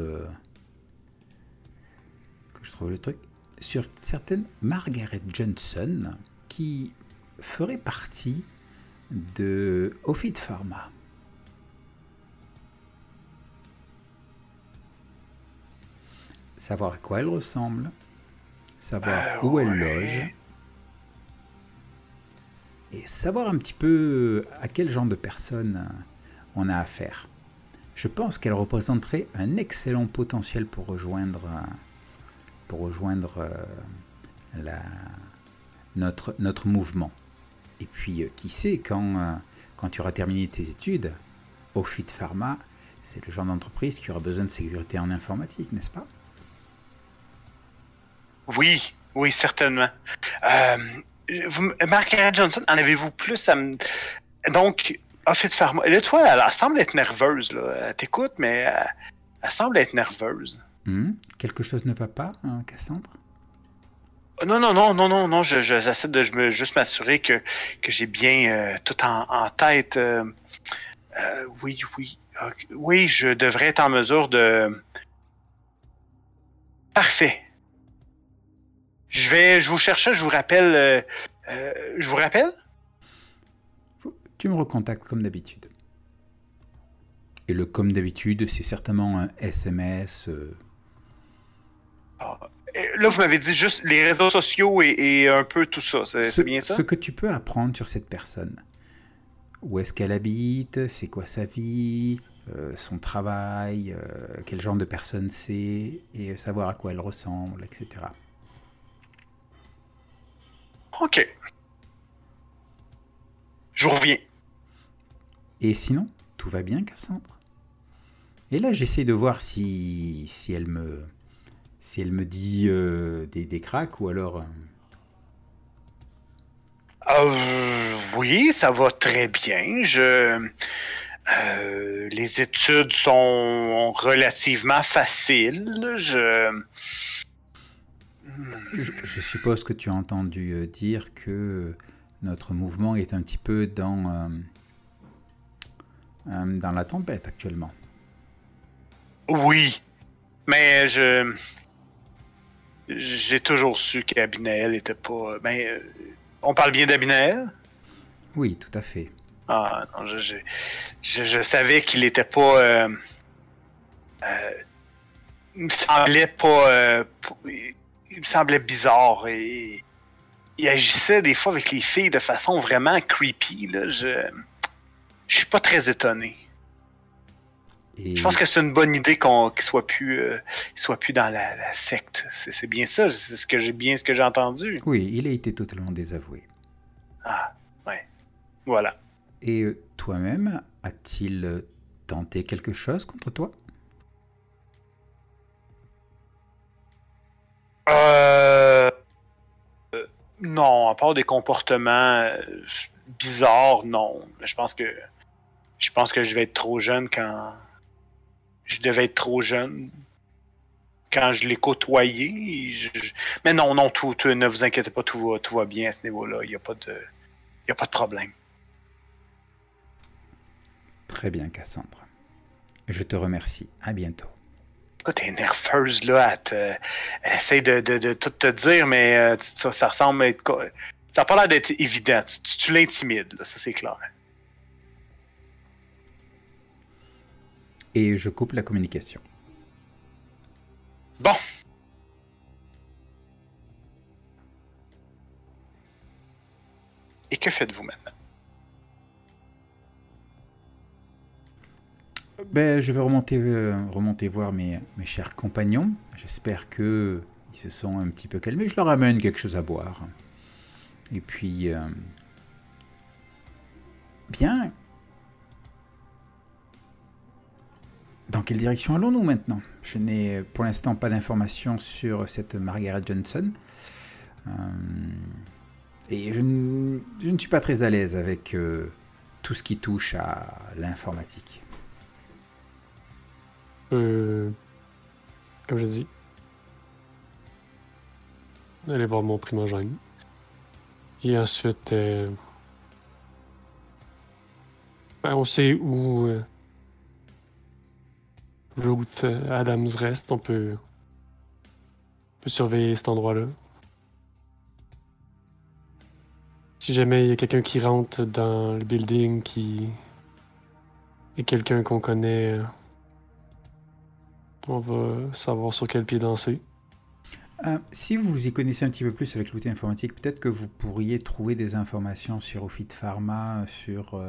que je trouve le truc. Sur certaine Margaret Johnson qui ferait partie de Ophid Pharma. Savoir à quoi elle ressemble, savoir Euh, où elle ouais. loge, et savoir un petit peu à quel genre de personne on a affaire. Je pense qu'elle représenterait un excellent potentiel pour rejoindre, pour rejoindre euh, notre, notre mouvement. Et puis, euh, qui sait, quand, euh, quand tu auras terminé tes études, Ophid Pharma, c'est le genre d'entreprise qui aura besoin de sécurité en informatique, n'est-ce pas? Oui, oui, certainement. Vous, Margaret Johnson, en avez-vous plus à me... Donc, Ophid Pharma... Là, toi, elle, semble être nerveuse, là. Elle t'écoute, mais elle semble être nerveuse. Hmm Quelque chose ne va pas, hein, Cassandre? Non, non, non, non, non, non, je, je- j'essaie de je me, juste m'assurer que, que j'ai bien euh, tout en, en tête. euh, euh, oui, oui. Oui, je devrais être en mesure de... Parfait. Je vais, je vous cherche, je vous rappelle... euh, euh, je vous rappelle? Tu me recontactes comme d'habitude. Et le comme d'habitude, c'est certainement un SMS. Euh, euh, Là, vous m'avez dit juste les réseaux sociaux et, et un peu tout ça. C'est, ce, c'est bien ça? ce que tu peux apprendre sur cette personne. Où est-ce qu'elle habite? C'est quoi sa vie? Euh, Son travail? Euh, Quel genre de personne c'est? Et savoir à quoi elle ressemble, etc. OK. Je reviens. Et sinon, tout va bien, Cassandre? Et là, j'essaie de voir si, si elle me si elle me dit euh, des, des cracks ou alors... euh, Euh, oui, ça va très bien. Je, euh, les études sont relativement faciles. Je, Je, je suppose que tu as entendu dire que notre mouvement est un petit peu dans, euh, dans la tempête actuellement. oui, mais je, j'ai toujours su qu'Abinaël était pas. Ben, euh, on parle bien d'Abinaël. Oui, tout à fait. Ah non, je, je, je, je savais qu'il était pas. Euh, euh, il me semblait pas. euh, pas- il me semblait bizarre et il agissait des fois avec les filles de façon vraiment creepy. Là. Je, je suis pas très étonné. Et Je pense que c'est une bonne idée qu'on qu'il soit plus, euh, soit plus dans la, la secte. C'est, c'est bien ça. C'est ce que j'ai bien ce que j'ai entendu. oui, il a été totalement désavoué. Ah, ouais. Voilà. Et euh, toi-même, a-t-il euh, tenté quelque chose contre toi? Euh... euh, Non, à part des comportements euh, bizarres, non. Je pense que je pense que je vais être trop jeune quand je devais être trop jeune quand je l'ai côtoyé. Je- Mais non, non, tout, tout- ne vous inquiétez pas, tout va, tout va bien à ce niveau-là. Il n'y a pas de, il y a pas de problème. Très bien, Cassandre. Je te remercie. À bientôt. Pourquoi t'es nerveuse là? Elle, te- elle essaie de, de, de tout te dire, mais euh, ça, ça ressemble à être. Ça n'a pas l'air d'être évident. Tu, tu- tu l'intimides, là, ça c'est clair. Et je coupe la communication. Bon. Et que faites-vous maintenant? Ben, je vais remonter, euh, remonter voir mes, mes chers compagnons. J'espère que ils se sont un petit peu calmés. Je leur amène quelque chose à boire. Et puis, euh, bien. Dans quelle direction allons-nous maintenant? Je n'ai pour l'instant pas d'informations sur cette Margaret Johnson. Euh, et je ne, suis pas très à l'aise avec euh, tout ce qui touche à l'informatique. Euh, comme je dis, aller voir mon primogène. Et ensuite, euh, ben, on sait où euh, Ruth euh, Adams reste. On peut, surveiller cet endroit-là. Si jamais il y a quelqu'un qui rentre dans le building qui est quelqu'un qu'on connaît, euh, on va savoir sur quel pied danser. Euh, si vous y connaissez un petit peu plus avec l'outil informatique, peut-être que vous pourriez trouver des informations sur Ofit Pharma, sur.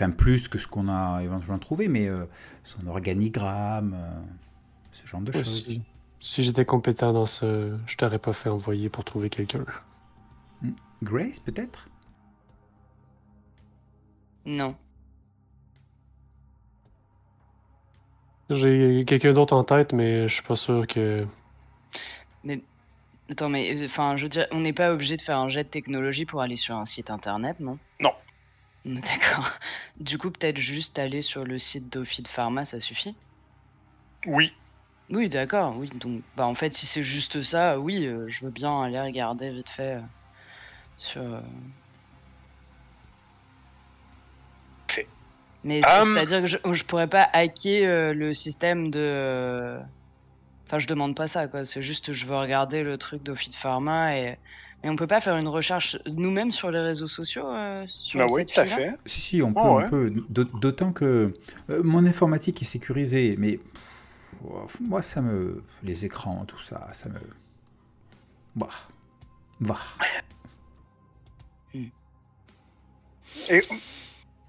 Enfin, plus que ce qu'on a éventuellement trouvé, mais euh, son organigramme, euh, ce genre de Ouais, choses. si si j'étais compétent dans ce, je t'aurais pas fait envoyer pour trouver quelqu'un. Grace, peut-être? Non. J'ai quelqu'un d'autre en tête, mais je suis pas sûr que. Attends, mais enfin, je veux dire, on n'est pas obligé de faire un jet de technologie pour aller sur un site internet, non? D'accord. Du coup, peut-être juste aller sur le site d'Ophid Pharma, ça suffit? Oui. Oui, d'accord, oui. Donc, bah, en fait, si c'est juste ça, oui, euh, je veux bien aller regarder vite fait euh, sur. euh. Fait. Mais Hum. c'est-à-dire que je, je pourrais pas hacker euh, le système de. euh, Enfin, je demande pas ça, quoi. C'est juste, je veux regarder le truc d'Ophid Pharma et. Mais on peut pas faire une recherche nous-mêmes sur les réseaux sociaux euh, sur Ben oui, tout à fait. Si, si, on peut, Ah on ouais. peut. D'aut- D'autant que euh, mon informatique est sécurisée, mais pff, moi, ça me. Les écrans, tout ça, ça me. Bah. Bah. Et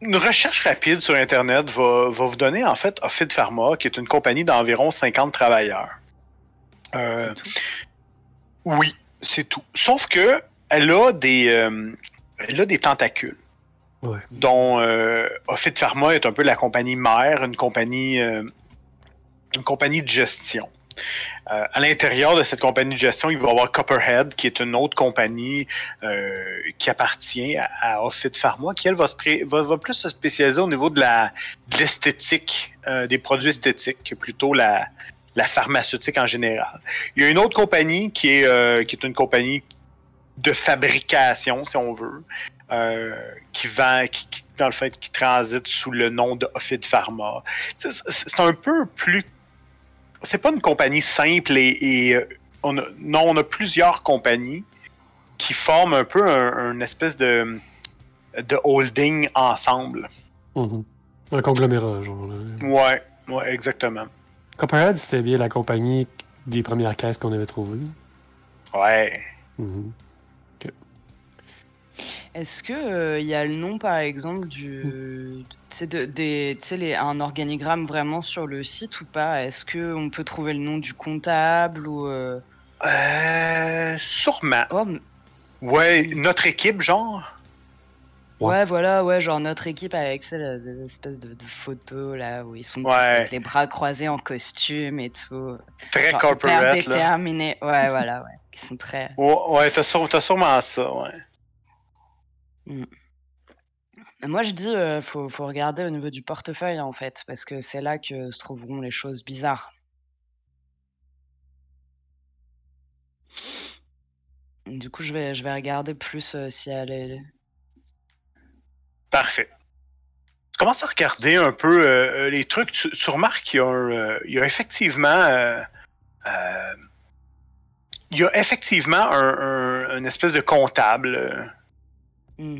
une recherche rapide sur Internet va, va vous donner en fait Ofid Pharma, qui est une compagnie d'environ 50 travailleurs. Euh, oui, c'est tout. Sauf que elle a des, euh, elle a des tentacules. Ouais. dont euh, Ofid Pharma est un peu la compagnie mère, une compagnie, euh, une compagnie de gestion. Euh, à l'intérieur de cette compagnie de gestion, il va y avoir Copperhead, qui est une autre compagnie euh, qui appartient à, à Ofid Pharma, qui elle va, se pré- va, va plus se spécialiser au niveau de la de l'esthétique, euh, des produits esthétiques, que plutôt la, la pharmaceutique en général. Il y a une autre compagnie qui est, euh, qui est une compagnie de fabrication, si on veut, euh, qui vend, qui, qui, dans le fait, qui transite sous le nom de Pharma. C'est un peu plus. C'est pas une compagnie simple et, et, euh, on a, non, on a plusieurs compagnies qui forment un peu un, un espèce de, de holding ensemble. Mhm. Un conglomérat, genre. Ouais, ouais, exactement. Copperhead, c'était bien la compagnie des premières caisses qu'on avait trouvées. Ouais. Mhm. Est-ce que euh, il y a le nom, par exemple, du, tu sais, de, des, tu sais, les, un organigramme vraiment sur le site ou pas? Est-ce que on peut trouver le nom du comptable ou euh, Euh, sûrement. oh, m- Ouais, notre équipe, genre? Ouais. voilà, ouais, genre notre équipe avec la- des espèces de, de photos là où ils sont tous Ouais. avec les bras croisés en costume et tout, Très Genre, corporate, là. déterminés. Ouais, voilà, ouais, qui sont très. Ouais, ouais t'as sûre- t'as sûrement ça, ouais. Moi, je dis, euh, faut, faut regarder au niveau du portefeuille en fait, parce que c'est là que se trouveront les choses bizarres. Du coup, je vais, je vais regarder plus euh, si elle est. Parfait. Tu commences à regarder un peu euh, euh, les trucs. Tu, tu remarques qu'il y a, un, euh, il y a effectivement. il y a effectivement un, un- une espèce de comptable. Hmm.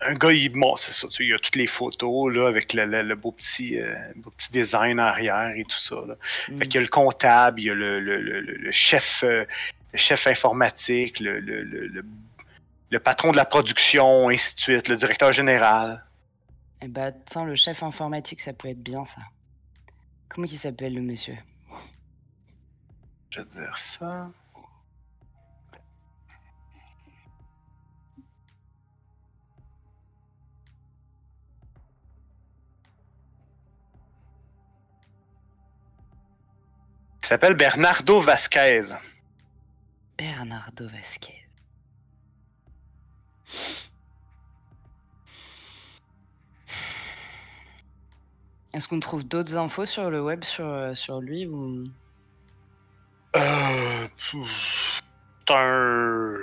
un gars, il, bon, c'est ça, tu il y a toutes les photos là, avec le, le- le beau, petit, beau petit design arrière et tout ça. Là. Hmm. Fait qu'il y a le comptable, il y a le, chef, le chef informatique, le, le- le- le- patron de la production, ainsi de suite, le directeur général. Eh bah, tiens, le chef informatique, ça peut être bien ça. Comment il s'appelle le monsieur? Je vais te dire ça. Il s'appelle Bernardo Vasquez. Bernardo Vasquez. Est-ce qu'on trouve d'autres infos sur le web sur, euh, sur lui ou... Euh. un.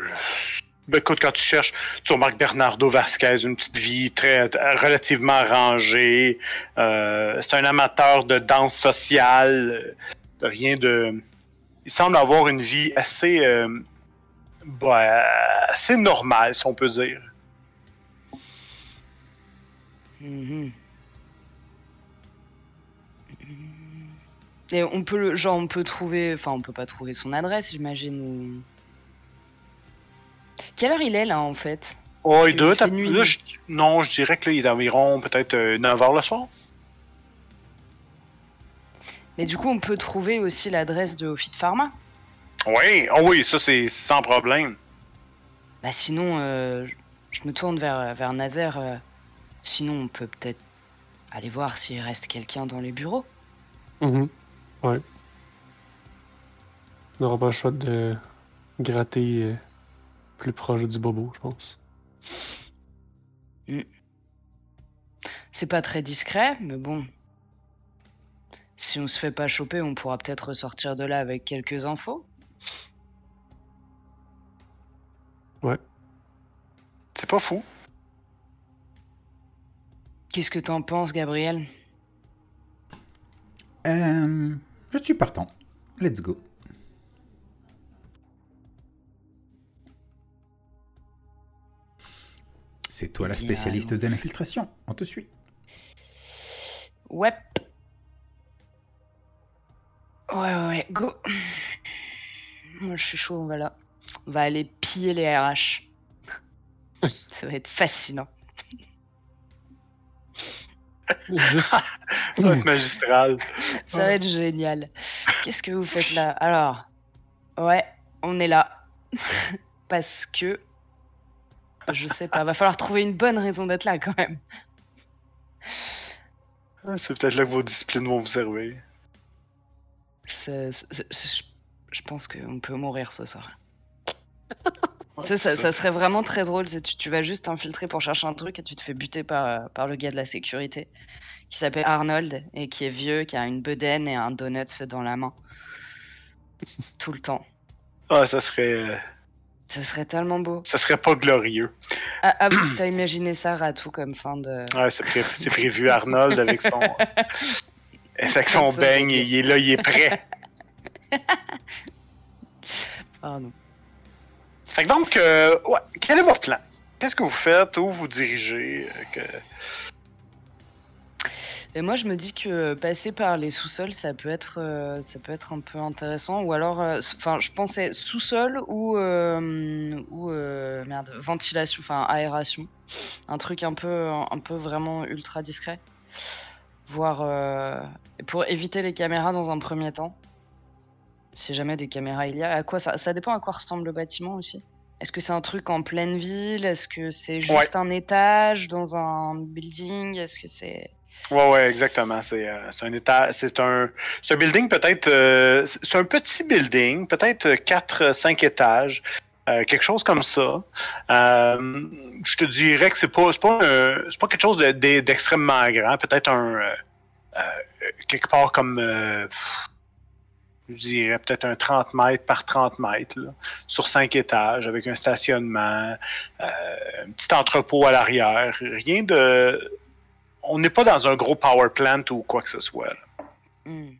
Ben, écoute, quand tu cherches, tu remarques Bernardo Vasquez, une petite vie très relativement rangée. Euh, c'est un amateur de danse sociale. euh, Rien de. Il semble avoir une vie assez. euh, ben, assez normale, si on peut dire. Mhm. Et on peut le, genre on peut trouver, enfin on peut pas trouver son adresse, j'imagine. Quelle heure il est là en fait? Oh, il Il doit être- nuit, là, je- non, je dirais que là, il est environ peut-être 9h le soir. Mais du coup on peut trouver aussi l'adresse de Office Pharma? Oui, oh oui, ça c'est sans problème. Bah sinon euh, je me tourne vers vers Nazaire. euh, sinon on peut peut-être aller voir s'il reste quelqu'un dans les bureaux. Mhm. Ouais. On n'aura pas le choix de gratter euh, plus proche du bobo, je pense. C'est pas très discret, mais bon. Si on se fait pas choper, on pourra peut-être ressortir de là avec quelques infos. C'est pas fou. Qu'est-ce que t'en penses, Gabriel? Euh, je suis partant. Let's go. C'est toi la spécialiste de l'infiltration. On te suit. Ouais. Ouais, ouais, ouais, go. Moi, je suis chaud, on va là. On va aller piller les RH. Ça va être fascinant. Juste, Ça va être magistral. Ça va être génial. Qu'est-ce que vous faites là? Alors, ouais, on est là. Parce que. Je sais pas, va falloir trouver une bonne raison d'être là quand même. Ah, C'est peut-être là que vos disciplines vont vous servir. Je pense qu'on peut mourir ce soir. Ça, c'est ça, ça serait vraiment très drôle. Tu, tu vas juste t'infiltrer pour chercher un truc et tu te fais buter par, euh, par le gars de la sécurité qui s'appelle Arnold et qui est vieux, qui a une bedaine et un donut dans la main. Tout le temps. Ah, ça serait, euh, Ça serait tellement beau. ça serait pas glorieux. Ah, ah, t'as imaginé ça, Ratou, comme fin de. Ouais, c'est pré- c'est prévu Arnold avec son, avec son beigne. Il est là, il est prêt. Pardon. Fait que donc, euh, ouais, quel est votre plan? Qu'est-ce que vous faites? Où vous dirigez? euh, moi, je me dis que passer par les sous-sols, ça peut être, euh, ça peut être un peu intéressant. Ou alors, euh, enfin, je pensais sous-sol ou, euh, ou euh, merde, ventilation, enfin aération, un truc un peu, un peu vraiment ultra discret. Voir euh, et pour éviter les caméras dans un premier temps. Si jamais des caméras il y a, à quoi ça, ça dépend à quoi ressemble le bâtiment aussi. Est-ce que c'est un truc en pleine ville? Est-ce que c'est juste Ouais. un étage dans un building? Est-ce que c'est Ouais, ouais, exactement. C'est euh, un état, c'est un, un building peut-être, euh, c'est un petit building, peut-être 4-5 étages, euh, quelque chose comme ça. Euh, je te dirais que c'est pas, c'est pas, pas quelque chose de- de- d'extrêmement grand, peut-être un, euh, euh, quelque part comme, euh, je dirais peut-être un 30 mètres par 30 mètres, sur 5 étages, avec un stationnement, euh, un petit entrepôt à l'arrière, rien de on n'est pas dans un gros power plant ou quoi que ce soit. Hmm.